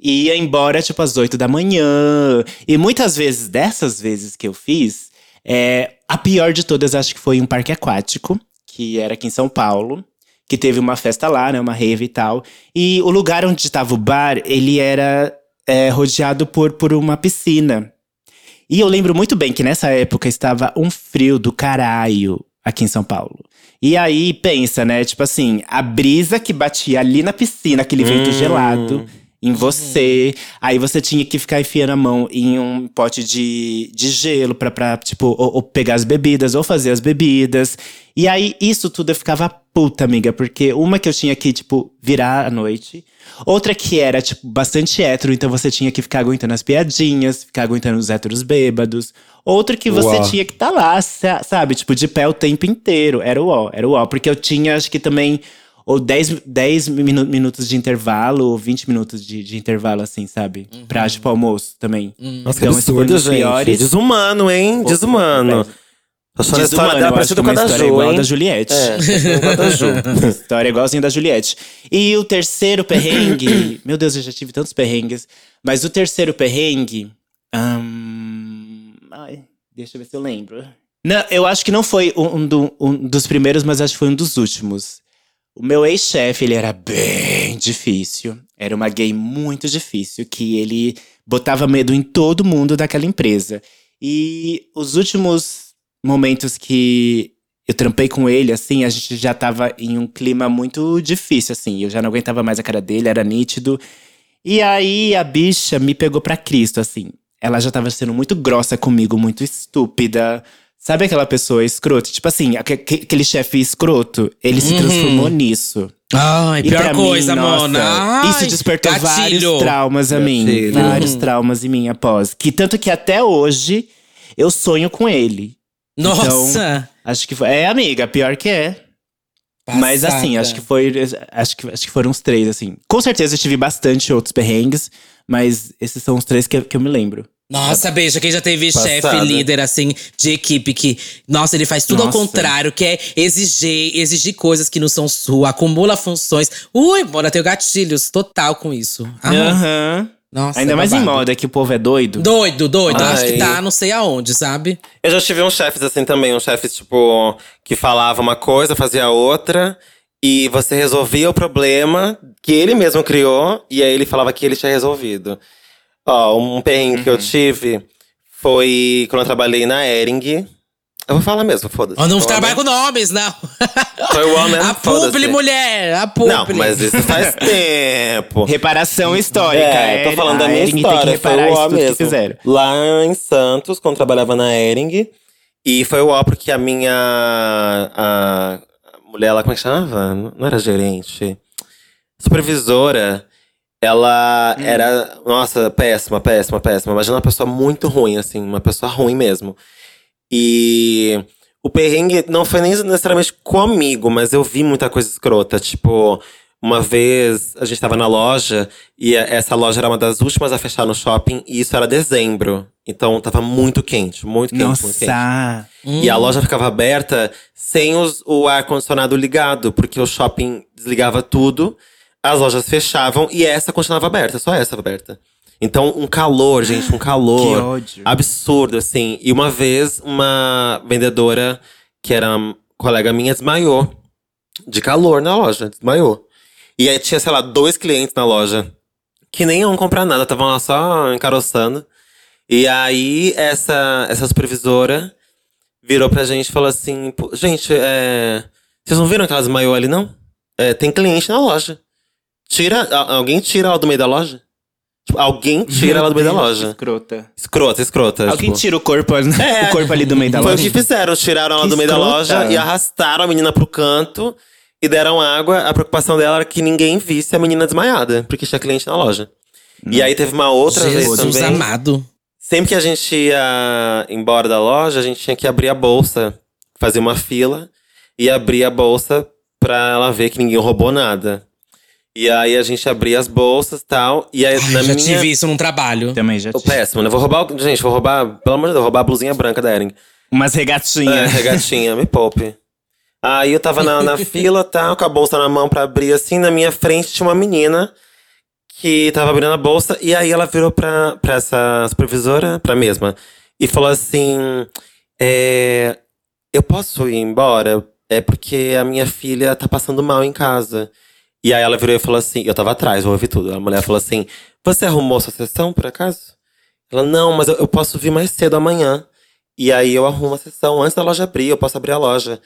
e ia embora, tipo, às 8 da manhã. E muitas vezes, dessas vezes que eu fiz, é, a pior de todas, acho que foi um parque aquático, que era aqui em São Paulo. Que teve uma festa lá, né? Uma rave e tal. E o lugar onde estava o bar, ele era é, rodeado por, por uma piscina. E eu lembro muito bem que nessa época estava um frio do caralho aqui em São Paulo. E aí, pensa, né? Tipo assim, a brisa que batia ali na piscina, aquele vento Hum. gelado em você. Aí você tinha que ficar enfiando a mão em um pote de, de gelo pra, pra tipo, ou, ou pegar as bebidas, ou fazer as bebidas. E aí, isso tudo eu ficava puta, amiga. Porque uma que eu tinha que, tipo, virar à noite. Outra que era, tipo, bastante hétero. Então você tinha que ficar aguentando as piadinhas, ficar aguentando os héteros bêbados. Outra que você Uau. tinha que estar lá, sa- sabe? Tipo, de pé o tempo inteiro. Era o ó, era o ó. Porque eu tinha, acho que também ou 10, 10 minu- minutos de intervalo, ou 20 minutos de, de intervalo, assim, sabe? Pra, tipo, almoço também. Nossa, que Então, um absurdo, dos gente. piores. Desumano, hein? Desumano. A história Desumano, dela eu acho parecida que com a da história Ju, igual hein? da Juliette. É, a da Ju. História igualzinha da Juliette. E o terceiro perrengue. meu Deus, eu já tive tantos perrengues. Mas o terceiro perrengue. ahn, ai, deixa eu ver se eu lembro. Não, eu acho que não foi um, um do- um dos primeiros, mas acho que foi um dos últimos. O meu ex-chefe, ele era bem difícil. Era uma gay muito difícil, que ele botava medo em todo mundo daquela empresa. E os últimos momentos que eu trampei com ele, assim, a gente já tava em um clima muito difícil, assim. Eu já não aguentava mais a cara dele, era nítido. E aí a bicha me pegou pra Cristo, assim. Ela já tava sendo muito grossa comigo, muito estúpida. Sabe aquela pessoa escrota? Tipo assim, aque- aque- aquele chefe escroto, ele se Uhum. transformou nisso. Ai, E pior coisa, mim, nossa, Mona. Ai, isso despertou gatilho. vários traumas a mim. Gatilho. Vários Uhum. traumas em mim após. Que tanto que até hoje eu sonho com ele. Nossa! Acho que foi. É, amiga, pior que é. Mas assim, Passada. acho que foi. Acho que, acho que foram os três, assim. Com certeza eu tive bastante outros perrengues, mas esses são os três que, que eu me lembro. Nossa, beijo, quem já teve chefe, Passada. líder, assim, de equipe que… Nossa, ele faz tudo ao Nossa. contrário, quer exigir, exigir coisas que não são suas, acumula funções. Ui, bora ter gatilhos total com isso. Ah, Aham. Nossa, Ainda é mais em moda, que o povo é doido. Doido, doido. Acho que Ai. tá não sei aonde, sabe? Eu já tive uns chefes assim também, uns chefes, tipo, que falava uma coisa, fazia outra. E você resolvia o problema que ele mesmo criou, e aí ele falava que ele tinha resolvido. Ó, um perrengue que eu tive foi quando eu trabalhei na Ering. Eu vou falar mesmo, foda-se. Eu não Foi o trabalho homem- com nomes, não. Foi o homem, A publi, mulher, a publi. Não, mas isso faz tempo. Reparação histórica. É, tô falando a da minha Ering história. Tem que foi reparar o que mesmo. fizeram. Lá em Santos, quando trabalhava na Ering. E foi o ó porque a minha… A, a mulher lá, como é que chamava? Não era gerente. Supervisora. Ela Hum. era… Nossa, péssima, péssima, péssima. Imagina uma pessoa muito ruim, assim. Uma pessoa ruim mesmo. E… O perrengue não foi nem necessariamente comigo, mas eu vi muita coisa escrota. Tipo, Uma vez a gente tava na loja e essa loja era uma das últimas a fechar no shopping e isso era dezembro. Então tava muito quente, muito quente, muito quente. Nossa. E a loja ficava aberta sem os- o ar-condicionado ligado, porque o shopping desligava tudo, as lojas fechavam e essa continuava aberta, só essa aberta. Então, um calor, gente, um calor. Que ódio. Absurdo, assim. E uma vez, uma vendedora, que era colega minha, desmaiou. De calor na loja, desmaiou. E aí tinha, sei lá, dois clientes na loja. Que nem iam comprar nada, estavam lá só encaroçando. E aí, essa, essa supervisora virou pra gente e falou assim: "Pô, Gente, é, vocês não viram que ela desmaiou ali, não? É, tem cliente na loja. Tira, alguém tira ela do meio da loja? Tipo, alguém tira ela do meio da loja. Escrota. Escrota, escrota. Alguém tipo. tira o corpo, É, o corpo ali do meio da Foi loja. o que fizeram, tiraram ela Que do meio da escrota. loja e arrastaram a menina pro canto e deram água. A preocupação dela era que ninguém visse a menina desmaiada, porque tinha cliente na loja. E aí teve uma outra vez Jesus também. amado. Sempre que a gente ia embora da loja, a gente tinha que abrir a bolsa, fazer uma fila e abrir a bolsa pra ela ver que ninguém roubou nada. E aí a gente abria as bolsas e tal. E aí Ai, na já minha. tive isso num trabalho. Também já tive. péssimo, né? Vou roubar. Gente, vou roubar. Pelo amor de Deus, vou roubar a blusinha branca da Ering. Umas É, regatinhas. regatinha, me poupe. Aí eu tava na, na fila, tá, com a bolsa na mão pra abrir assim. Na minha frente tinha uma menina que tava abrindo a bolsa. E aí ela virou pra, pra essa supervisora, pra mesma, e falou assim: é, Eu posso ir embora? É porque a minha filha tá passando mal em casa. E aí ela virou e falou assim: Eu tava atrás, eu ouvi tudo. A mulher falou assim: Você arrumou sua sessão por acaso? Ela, não, mas eu, eu posso vir mais cedo amanhã. E aí eu arrumo a sessão antes da loja abrir, eu posso abrir a loja.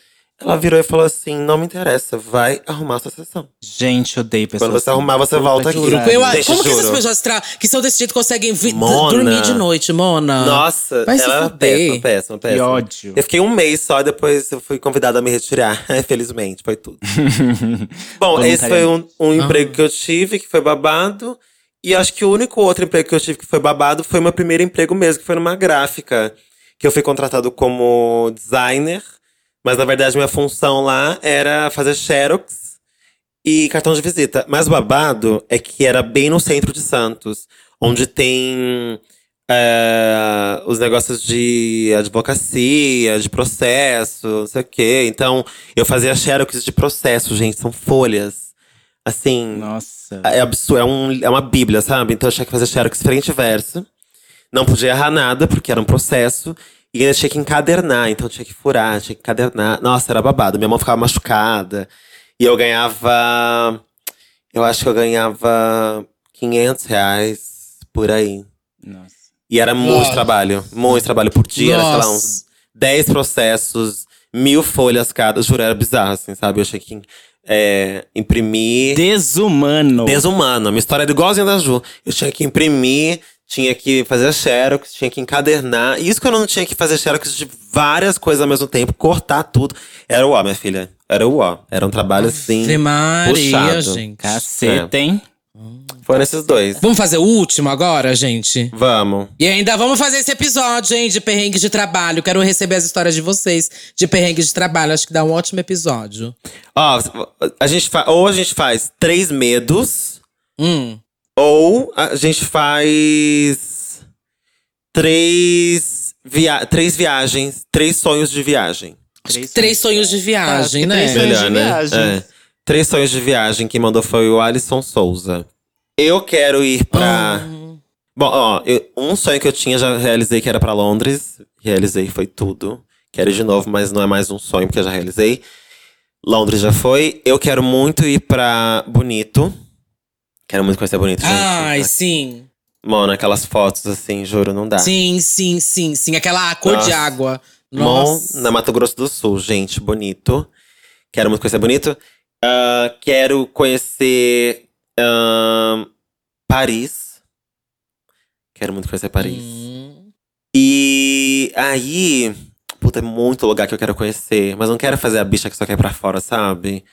Ela virou e falou assim: não me interessa, vai arrumar sua sessão. Gente, odeio pessoas. Quando você assim. arrumar, você volta aqui. pariu. Eu, Gente, como que essas juro. pessoas tra- que são desse jeito conseguem Mona. dormir de noite, Mona? Nossa, Vai ela fuder. péssima, péssima, Que péssima. ódio. Eu fiquei um mês só depois eu fui convidada a me retirar. Felizmente, foi tudo. Bom, esse foi um, um emprego que eu tive, que foi babado. E acho que o único outro emprego que eu tive que foi babado foi meu primeiro emprego mesmo, que foi numa gráfica. Que eu fui contratado como designer. Mas na verdade minha função lá era fazer xerox e cartão de visita. Mas o babado é que era bem no centro de Santos, onde tem é, os negócios de advocacia, de processo, não sei o quê. Então, eu fazia xerox de processo, gente, são folhas. Assim, Nossa. é absurdo, é, um, é uma bíblia, sabe? Então eu tinha que fazer xerox frente e verso. Não podia errar nada, porque era um processo. E ainda tinha que encadernar, então tinha que furar, tinha que encadernar. Nossa, era babado. Minha mão ficava machucada. E eu ganhava. Eu acho que eu ganhava 500 reais por aí. Nossa. E era muito Nossa. trabalho. Muito trabalho por dia. Era, sei lá, uns Nossa. 10 processos, mil folhas cada. Juro, era bizarro, assim, sabe? Eu tinha que é, imprimir. Desumano. Desumano. Minha história era igualzinha da Ju. Eu tinha que imprimir, tinha que fazer xerox, tinha que encadernar. Isso que eu não tinha que fazer xerox de várias coisas ao mesmo tempo, cortar tudo. Era o ó, minha filha. Era o ó. Era um trabalho assim. Ave Maria, puxado. gente. Caceta, hein? Foi nesses dois. Vamos fazer o último agora, gente? Vamos. E ainda vamos fazer esse episódio, hein, de perrengue de trabalho. Quero receber as histórias de vocês de perrengue de trabalho. Acho que dá um ótimo episódio. Ó, a gente fa- ou a gente faz três medos, Hum. Ou a gente faz três, via três viagens, três sonhos de viagem. Três sonhos de viagem, Ah, né? três sonhos. Melhor, de né? viagem. É. Três sonhos de viagem. Quem mandou foi o Alisson Souza. Eu quero ir pra. Ah. Bom, ó, eu- um sonho que eu tinha já realizei que era pra Londres. Realizei, foi tudo. Quero ir de novo, mas não é mais um sonho, porque eu já realizei. Londres já foi. Eu quero muito ir pra Bonito. Quero muito conhecer Bonito, gente. Ai, sim. Mano, aquelas fotos assim, juro, não dá. Sim, sim, sim, sim. Aquela cor de Nossa. água. Mon, Nossa. na Mato Grosso do Sul, gente, bonito. Quero muito conhecer bonito. Ah, quero conhecer ahn, Paris. Quero muito conhecer Paris. Hum. E aí, puta, é muito lugar que eu quero conhecer, mas não quero fazer a bicha que só quer ir pra fora, sabe?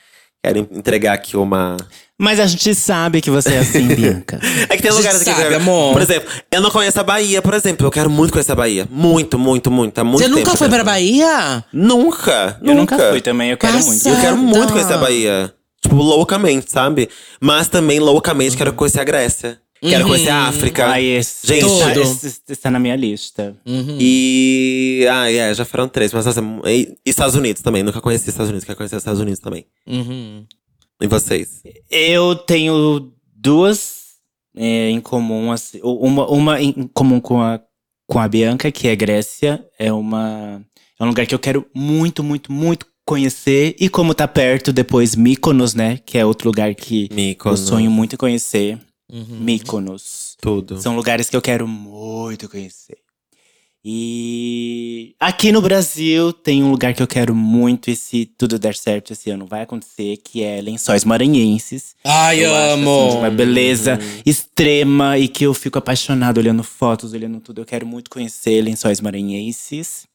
Quero en- entregar aqui uma. Mas a gente sabe que você é assim, Bianca. É que tem lugares aqui que sabe, quero. amor. Por exemplo, eu não conheço a Bahia, por exemplo. Eu quero muito conhecer a Bahia. Muito, muito, muito. Há muito Você tempo nunca foi pra. Bahia? Nunca. Eu nunca fui também, eu quero muito. Eu quero muito Passada. conhecer a Bahia. Tipo, loucamente, sabe? Mas também loucamente quero conhecer a Grécia. Quero conhecer a África. Ai, esse, Gente, Tudo. esse- esse está na minha lista. E. Ah, é, já foram três, mas nossa, e, e Estados Unidos também. Nunca conheci Estados Unidos, quero conhecer os Estados Unidos também. Uhum. E vocês? Eu tenho duas é, em comum, assim, uma, uma em comum com a, com a Bianca, que é Grécia. É, uma, é um lugar que eu quero muito, muito, muito conhecer. E como tá perto, depois Mykonos, né? Que é outro lugar que Mykonos. eu sonho muito em conhecer. Uhum. Mykonos. Tudo. São lugares que eu quero muito conhecer. E aqui no Brasil tem um lugar que eu quero muito, e se tudo der certo esse ano vai acontecer, que é Lençóis Maranhenses. Ai, Eu acho, assim, de amo. uma beleza extrema e que eu fico apaixonado olhando fotos, olhando tudo. Eu quero muito conhecer Lençóis Maranhenses.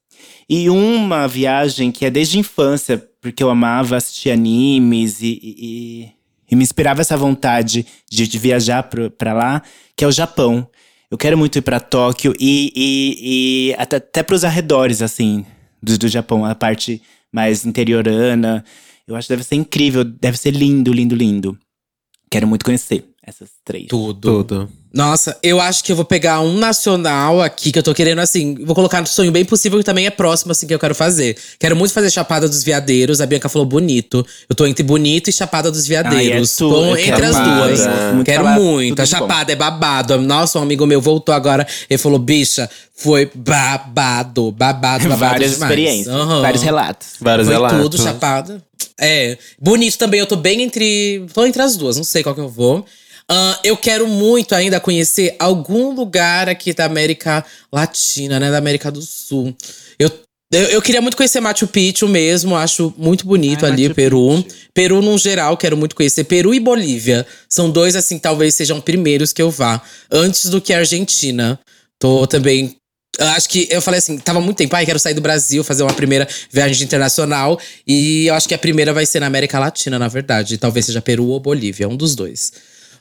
E uma viagem que é desde a infância, porque eu amava assistir animes e, e, e- e me inspirava essa vontade de, de viajar pra lá, que é o Japão. Eu quero muito ir pra Tóquio e, e, e até, até pros arredores, assim, do, do Japão, a parte mais interiorana. Eu acho que deve ser incrível, deve ser lindo, lindo, lindo. Quero muito conhecer essas três. Tudo. Tudo. Nossa, eu acho que eu vou pegar um nacional aqui, que eu tô querendo, assim, vou colocar no sonho bem possível, que também é próximo, assim, que eu quero fazer. Quero muito fazer Chapada dos Veadeiros. A Bianca falou bonito. Eu tô entre Bonito e Chapada dos Veadeiros. Ai, é tô entre quero as duas. muito quero muito. A. Chapada é babado. Nossa, um amigo meu voltou agora. Ele falou, bicha, foi babado, babado, babado Várias demais. experiências, Aham. vários relatos. Vários Foi relatos. tudo, Chapada. É. Bonito também, eu tô bem entre. Tô entre as duas, não sei qual que eu vou. Ahn, eu quero muito ainda conhecer algum lugar aqui da América Latina, né? Da América do Sul. Eu, eu, eu queria muito conhecer Machu Picchu mesmo, acho muito bonito Ai, ali, o Peru. Picchu. Peru, no geral, quero muito conhecer. Peru e Bolívia. São dois, assim, talvez sejam primeiros que eu vá. Antes do que a Argentina. Tô também Acho que eu falei assim, tava muito tempo, ai, quero sair do Brasil, fazer uma primeira viagem internacional. E eu acho que a primeira vai ser na América Latina, na verdade. Talvez seja Peru ou Bolívia, um dos dois.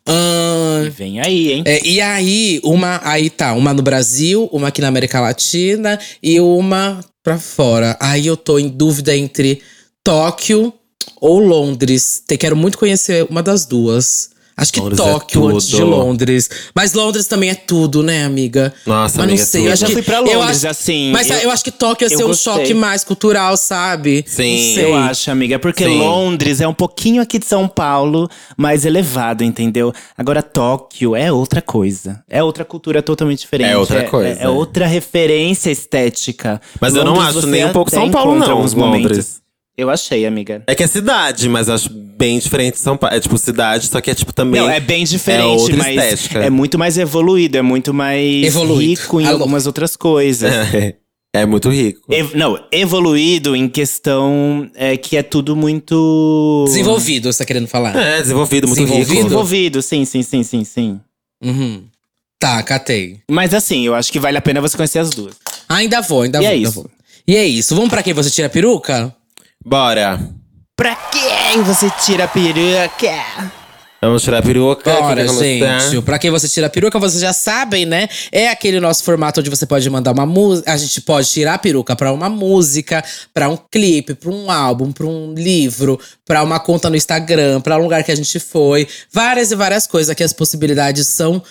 Ahn, E vem aí, hein? é, e aí, uma. Aí tá, uma no Brasil, uma aqui na América Latina e uma pra fora. Aí eu tô em dúvida entre Tóquio ou Londres. Te quero muito conhecer uma das duas. Acho que Londres é Tóquio antes de. Londres. Mas Londres também é tudo, né, amiga? Nossa, Mas amiga, não é sei, tudo. eu já que fui pra eu Londres, acho- assim, Mas eu- eu, acho que Tóquio ia eu ser um gostei. choque mais cultural, sabe? Sim. Eu acho, amiga, porque Sim. Londres é um pouquinho aqui de São Paulo, mais elevado, entendeu? Agora, Tóquio é outra coisa. É outra cultura totalmente diferente. É outra coisa, É, é outra referência estética. Mas eu não Londres acho nem um pouco São Paulo, não, alguns Londres. momentos. Eu achei, amiga. É que é cidade, mas eu acho bem diferente de São Paulo. É tipo cidade, só que é tipo também. Não, é bem é diferente, outra mas estética. é muito mais evoluído, é muito mais Evoluído. rico em Alô. algumas outras coisas. É, é muito rico. Ev- não, evoluído em questão é, que é tudo muito. Desenvolvido, você tá querendo falar? É, desenvolvido, muito Desenvolvido? rico. Desenvolvido, sim, sim, sim, sim, sim. Uhum. Tá, catei. Mas assim, eu acho que vale a pena você conhecer as duas. Ainda vou, ainda E vou, é ainda isso. vou. E é isso. Vamos pra quem você tira a peruca? Bora. Pra quem você tira a peruca? Vamos tirar a peruca. Bora, começar? gente. Pra quem você tira a peruca, vocês já sabem, né? É aquele nosso formato onde você pode mandar uma música. A gente pode tirar a peruca pra uma música, pra um clipe, pra um álbum, pra um livro, pra uma conta no Instagram, pra um lugar que a gente foi. Várias e várias coisas. Aqui as possibilidades são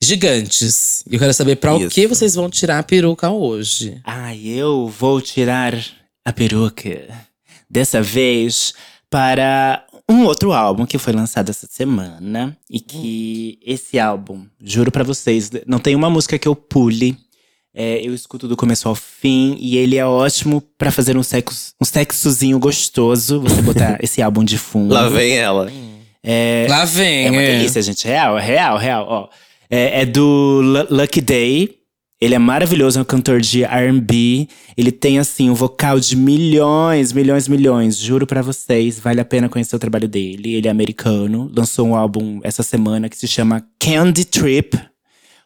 gigantes. E eu quero saber pra o Isso. que vocês vão tirar a peruca hoje. Ai, eu vou tirar a peruca. Dessa vez para um outro álbum que foi lançado essa semana. E que esse álbum, juro pra vocês, não tem uma música que eu pule. É, eu escuto do começo ao fim e ele é ótimo pra fazer um sexo, um sexozinho gostoso. Você botar esse álbum de fundo. Lá vem ela. Lá vem, É uma é. delícia, gente. Real, real, real. Ó, é, é do Lu- Lucky Day. Ele é maravilhoso, é um cantor de R&B. Ele tem, assim, um vocal de milhões, milhões, milhões. Juro pra vocês, vale a pena conhecer o trabalho dele. Ele é americano. Lançou um álbum essa semana que se chama Candy Trip.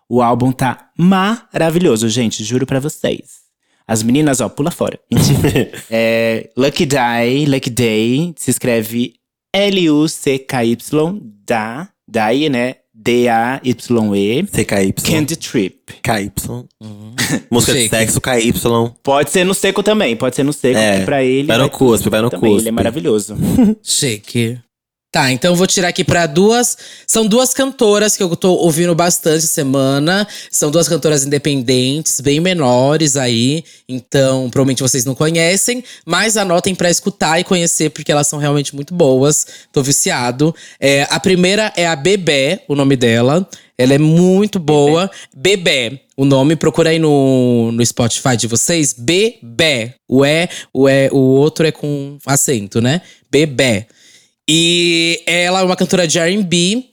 O álbum tá maravilhoso, gente. Juro pra vocês. As meninas, ó, pula fora. É, Lucky Day, Lucky Day. Se escreve L-U-C-K-Y. Da, Day, né? D-A-Y-E. CKY. Candy Trip. KY. Música de Chique. sexo, KY. Pode ser no seco também, pode ser no seco, É, porque pra ele. vai no cuspe, vai no também, Ele cuspe. é maravilhoso. Chique. Tá, então eu vou tirar aqui pra duas. São duas cantoras que eu tô ouvindo bastante semana. São duas cantoras independentes, bem menores aí. Então, provavelmente vocês não conhecem, mas anotem pra escutar e conhecer, porque elas são realmente muito boas. Tô viciado. É, a primeira é a Bebé, o nome dela. Ela é muito boa. Bebé. O nome, procura aí no, no Spotify de vocês. Bebé. O é, o é, o outro é com acento, né? Bebé. E ela é uma cantora de R&B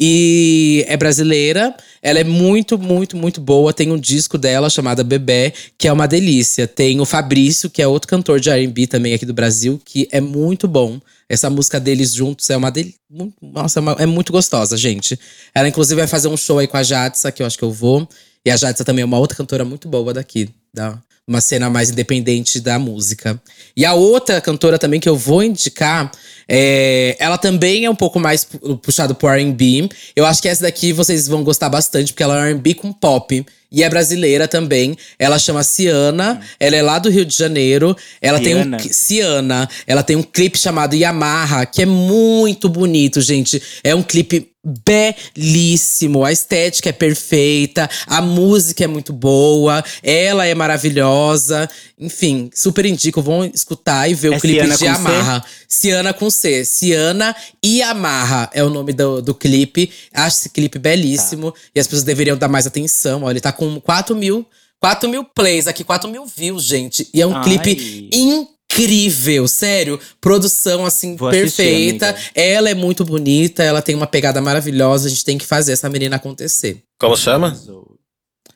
e é brasileira. Ela é muito, muito, muito boa. Tem um disco dela chamado Bebê, que é uma delícia. Tem o Fabrício, que é outro cantor de R&B também aqui do Brasil, que é muito bom. Essa música deles juntos é uma delícia. Nossa, é, uma- é muito gostosa, gente. Ela, inclusive, vai fazer um show aí com a Jadsa, que eu acho que eu vou. E a Jadsa também é uma outra cantora muito boa daqui, da uma cena mais independente da música. E a outra cantora também que eu vou indicar, é, ela também é um pouco mais pu- puxado pro R&B. Eu acho que essa daqui vocês vão gostar bastante, porque ela é R&B com pop. E é brasileira também. Ela chama Ciana. Ela é lá do Rio de Janeiro. Ela tem um Ciana. Ciana. Ela tem um clipe chamado Yamaha, que é muito bonito, gente. É um clipe belíssimo. A estética é perfeita, a música é muito boa, ela é maravilhosa. Enfim, super indico. Vão escutar e ver É o clipe Ciana de com C? Ciana com C. Ciana e Amarra é o nome do, do clipe. Acho esse clipe belíssimo. E as pessoas deveriam dar mais atenção. Ó, ele tá com 4 mil, 4 mil plays aqui, 4 mil views, gente. E é um Ai. clipe incrível, sério. Produção, assim, Vou assistir, perfeita. amiga. ela é muito bonita, ela tem uma pegada maravilhosa. A gente tem que fazer essa menina acontecer. Como chama?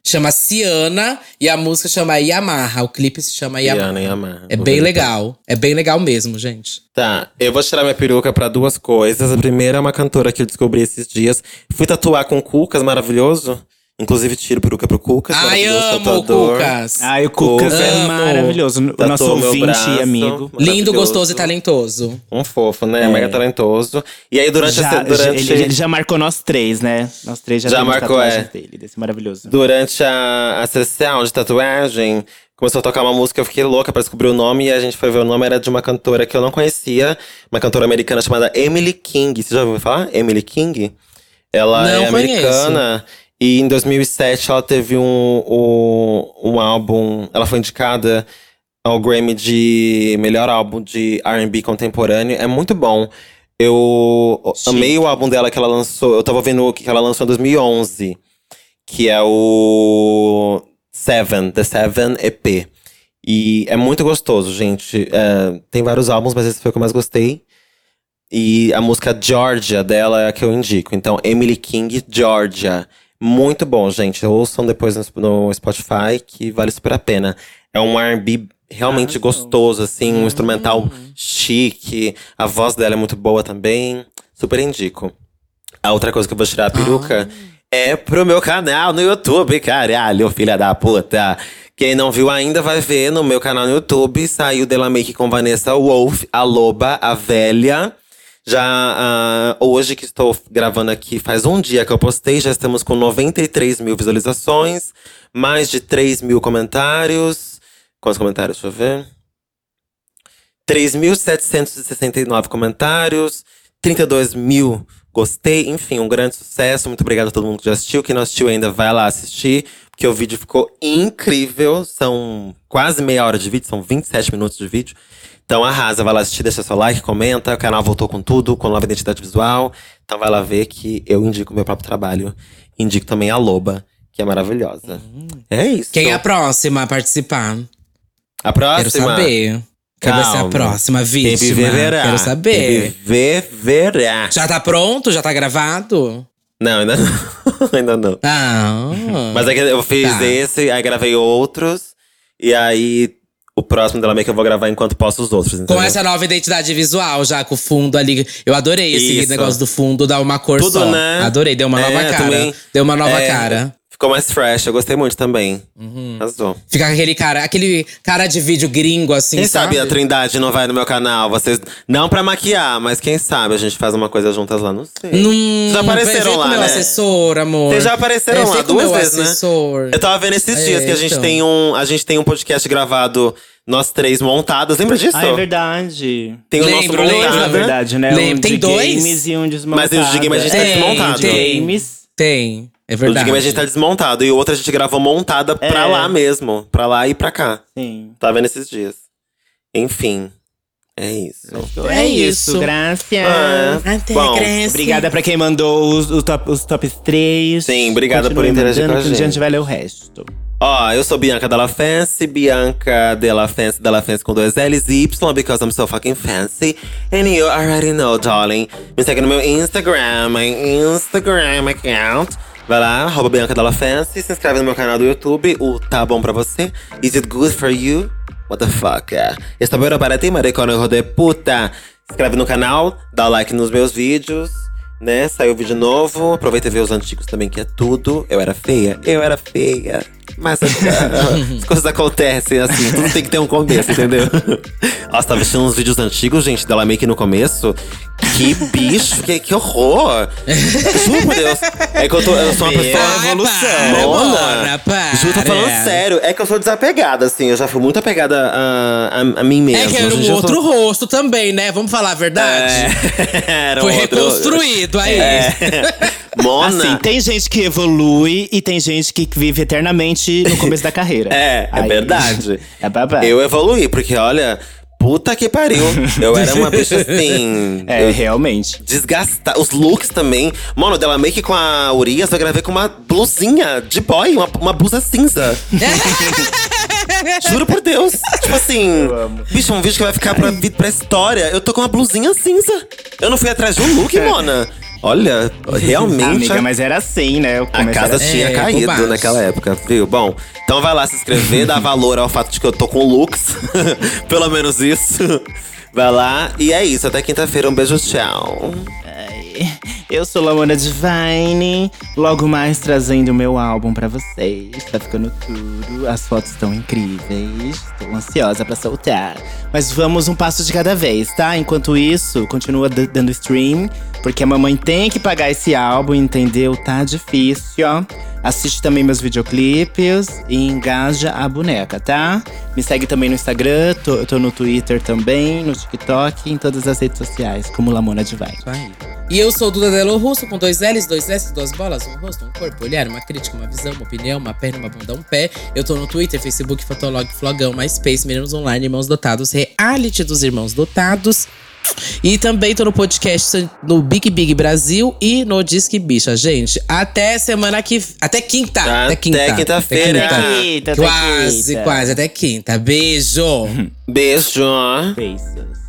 Chama Ciana e a música chama Yamaha. O clipe se chama Yamaha. Diana Yamaha. É Vou bem ver legal. É bem legal mesmo, gente. Tá, eu vou tirar minha peruca pra duas coisas. A primeira é uma cantora que eu descobri esses dias. Fui tatuar com o Cucas, maravilhoso. Inclusive, tiro peruca pro Cucas. Ai, amo, tatuador. Cucas. Ai, o Cucas é maravilhoso. O nosso ouvinte braço. e amigo. Lindo, gostoso e talentoso. Um fofo, né? É. Mega talentoso. E aí, durante Já, essa. Durante, ele, ele já marcou nós três, né? Nós três já, Já marcou, tatuagens é. dele, desse maravilhoso. durante a, a sessão de tatuagem, começou a tocar uma música, eu fiquei louca pra descobrir o nome. E a gente foi ver o nome, era de uma cantora que eu não conhecia. Uma cantora americana chamada Emily King. Você já ouviu falar? Emily King? Ela Não é americana. E em 2007 ela teve um, um, um álbum. Ela foi indicada ao Grammy de melhor álbum de RB contemporâneo. É muito bom. Eu Chique. amei o álbum dela que ela lançou. Eu tava vendo o que ela lançou em 2011, que é o Seven, The Seven EP. E é muito gostoso, gente. É, tem vários álbuns, mas esse foi o que eu mais gostei. E a música Georgia dela é a que eu indico. Então, Emily King, Georgia. Muito bom, gente. Ouçam depois no, Spotify, que vale super a pena. É um R&B realmente Arrasou. gostoso, assim. Um instrumental chique. A voz dela é muito boa também. Super indico. A outra coisa que eu vou tirar a peruca é pro meu canal no YouTube, caralho, filha da puta. Quem não viu ainda vai ver no meu canal no YouTube. Saiu Dela Make com Vanessa Wolf, a loba, a velha. Já ah, hoje que estou gravando aqui, faz um dia que eu postei, já estamos com 93 mil visualizações, mais de 3 mil comentários. Quantos comentários? Deixa eu ver. 3.769 comentários, 32 mil gostei, enfim, um grande sucesso. Muito obrigado a todo mundo que já assistiu. Quem não assistiu ainda, vai lá assistir, porque o vídeo ficou incrível. São quase meia hora de vídeo, são 27 minutos de vídeo. Então arrasa, vai lá assistir, deixa seu like, comenta. O canal voltou com tudo, com nova identidade visual. Então vai lá ver que eu indico meu próprio trabalho. Indico também a Loba, que é maravilhosa. É isso. Quem é a próxima a participar? A próxima? Quero saber. Quem vai ser a Calma. próxima Quem vítima? viver verá. Quero Quem saber. verá. Já tá pronto? Já tá gravado? Não, ainda não. ainda não. Ah. Mas é que eu fiz Tá. esse, aí gravei outros. E aí, o próximo dela meio que eu vou gravar enquanto posto os outros, entendeu? Com essa nova identidade visual, já com o fundo ali. Eu adorei esse Isso. negócio do fundo, dar uma cor Tudo, só. né? Adorei, deu uma É, nova cara. também. Deu uma nova É, cara. Ficou mais fresh, eu gostei muito também. Uhum. Arrasou. Fica com aquele cara, aquele cara de vídeo gringo, assim, Quem sabe? sabe a Trindade não vai no meu canal? Vocês. Não pra maquiar, mas quem sabe a gente faz uma coisa juntas lá, não sei. Não, Vocês já apareceram lá, meu né? assessor, amor. Vocês já apareceram É, lá duas vezes, né? assessor. Eu tava vendo esses É, dias que a gente então. tem um. A gente tem um podcast gravado, nós três montadas. Lembra disso? Ah, é verdade. Tem o Lembro, nosso lembro, montado, Na né? verdade, né? Lembro, um tem dois? games e um desmontado. Mas o de game a gente tá Tem, desmontado. tem. Games. Tem, é verdade. game a gente tá desmontado. E o outro a gente gravou montada pra É. lá mesmo. Pra lá e pra cá. Sim. Tá vendo esses dias. Enfim. É isso. É, É isso, isso. graças. Ah, Até bom. Obrigada pra quem mandou os, os, top, os tops 3. Sim, obrigada por interagir com a dia a gente. gente vai ler o resto. Ó, eu sou Bianca Della Fancy, Bianca Della Fancy, Della Fancy com dois L's e Y, because I'm so fucking fancy. And you already know, darling. Me segue no meu Instagram, my Instagram account. Vai lá, arroba Bianca Della Fancy, se inscreve no meu canal do YouTube, o Tá Bom Pra Você. Is it good for you? What the fuck? Está bueno para ti, maricona de puta. Se inscreve no canal, dá like nos meus vídeos né? Saiu vídeo novo. Aproveita e vê os antigos também, que é tudo. Eu era feia, eu era feia. Mas as coisas acontecem assim, tudo tem que ter um começo, entendeu? Nossa, tá vestindo uns vídeos antigos, gente, dela meio que no começo. Que bicho, que, que horror! Juro por Deus. É que eu, tô, eu sou uma pessoa. Ai, evolução. Mona, para. Juro, tô falando sério. É que eu sou desapegada, assim. Eu já fui muito apegada a, a, a mim mesmo. É que era um outro rosto também, né? Vamos falar a verdade? É, era um Foi outro- reconstruído aí. É. Mona. Assim, tem gente que evolui e tem gente que vive eternamente no começo da carreira. É, é Aí- verdade. É babado. Eu evoluí, porque olha, puta que pariu. Eu era uma bicha assim. É, eu realmente. desgastar. Os looks também. Mano, dela meio que com a Urias, eu gravei com uma blusinha de boy, uma, uma blusa cinza. Juro por Deus. Tipo assim, bicho, um vídeo que vai ficar pra, pra história. Eu tô com uma blusinha cinza. Eu não fui atrás de um look, Mona. Olha, realmente. Amiga, mas era assim, né? O A casa era assim. tinha É, caído naquela época, viu? Bom, então vai lá se inscrever, dá valor ao fato de que eu tô com looks. Pelo menos isso. Vai lá. E é isso. Até quinta-feira. Um beijo, tchau. Eu sou Lamona Divine, logo mais trazendo o meu álbum pra vocês. Tá ficando tudo, as fotos estão incríveis. Tô ansiosa pra soltar. Mas vamos um passo de cada vez, tá? Enquanto isso, continua dando stream, porque a mamãe tem que pagar esse álbum, entendeu? Tá difícil, ó. Assiste também meus videoclipes e engaja a boneca, tá? Me segue também no Instagram, tô, tô no Twitter também, no TikTok, em todas as redes sociais, como Lamona Divine. Isso aí. E eu sou Duda Delo Russo, com dois L's, dois S, duas bolas, um rosto, um corpo, olhar, uma crítica, uma visão, uma opinião, uma perna, uma bunda, um pé. Eu tô no Twitter, Facebook, Fotolog, Flogão, MySpace, Meninos Online, Irmãos Dotados, Reality dos Irmãos Dotados. E também tô no podcast no Big Big Brasil e no Disque Bicha. Gente, até semana que. Até quinta! Até, Até quinta. quinta-feira. Até quinta. Quinta, até Quase, quinta. quase, até quinta. Beijo! Beijo. Beijos.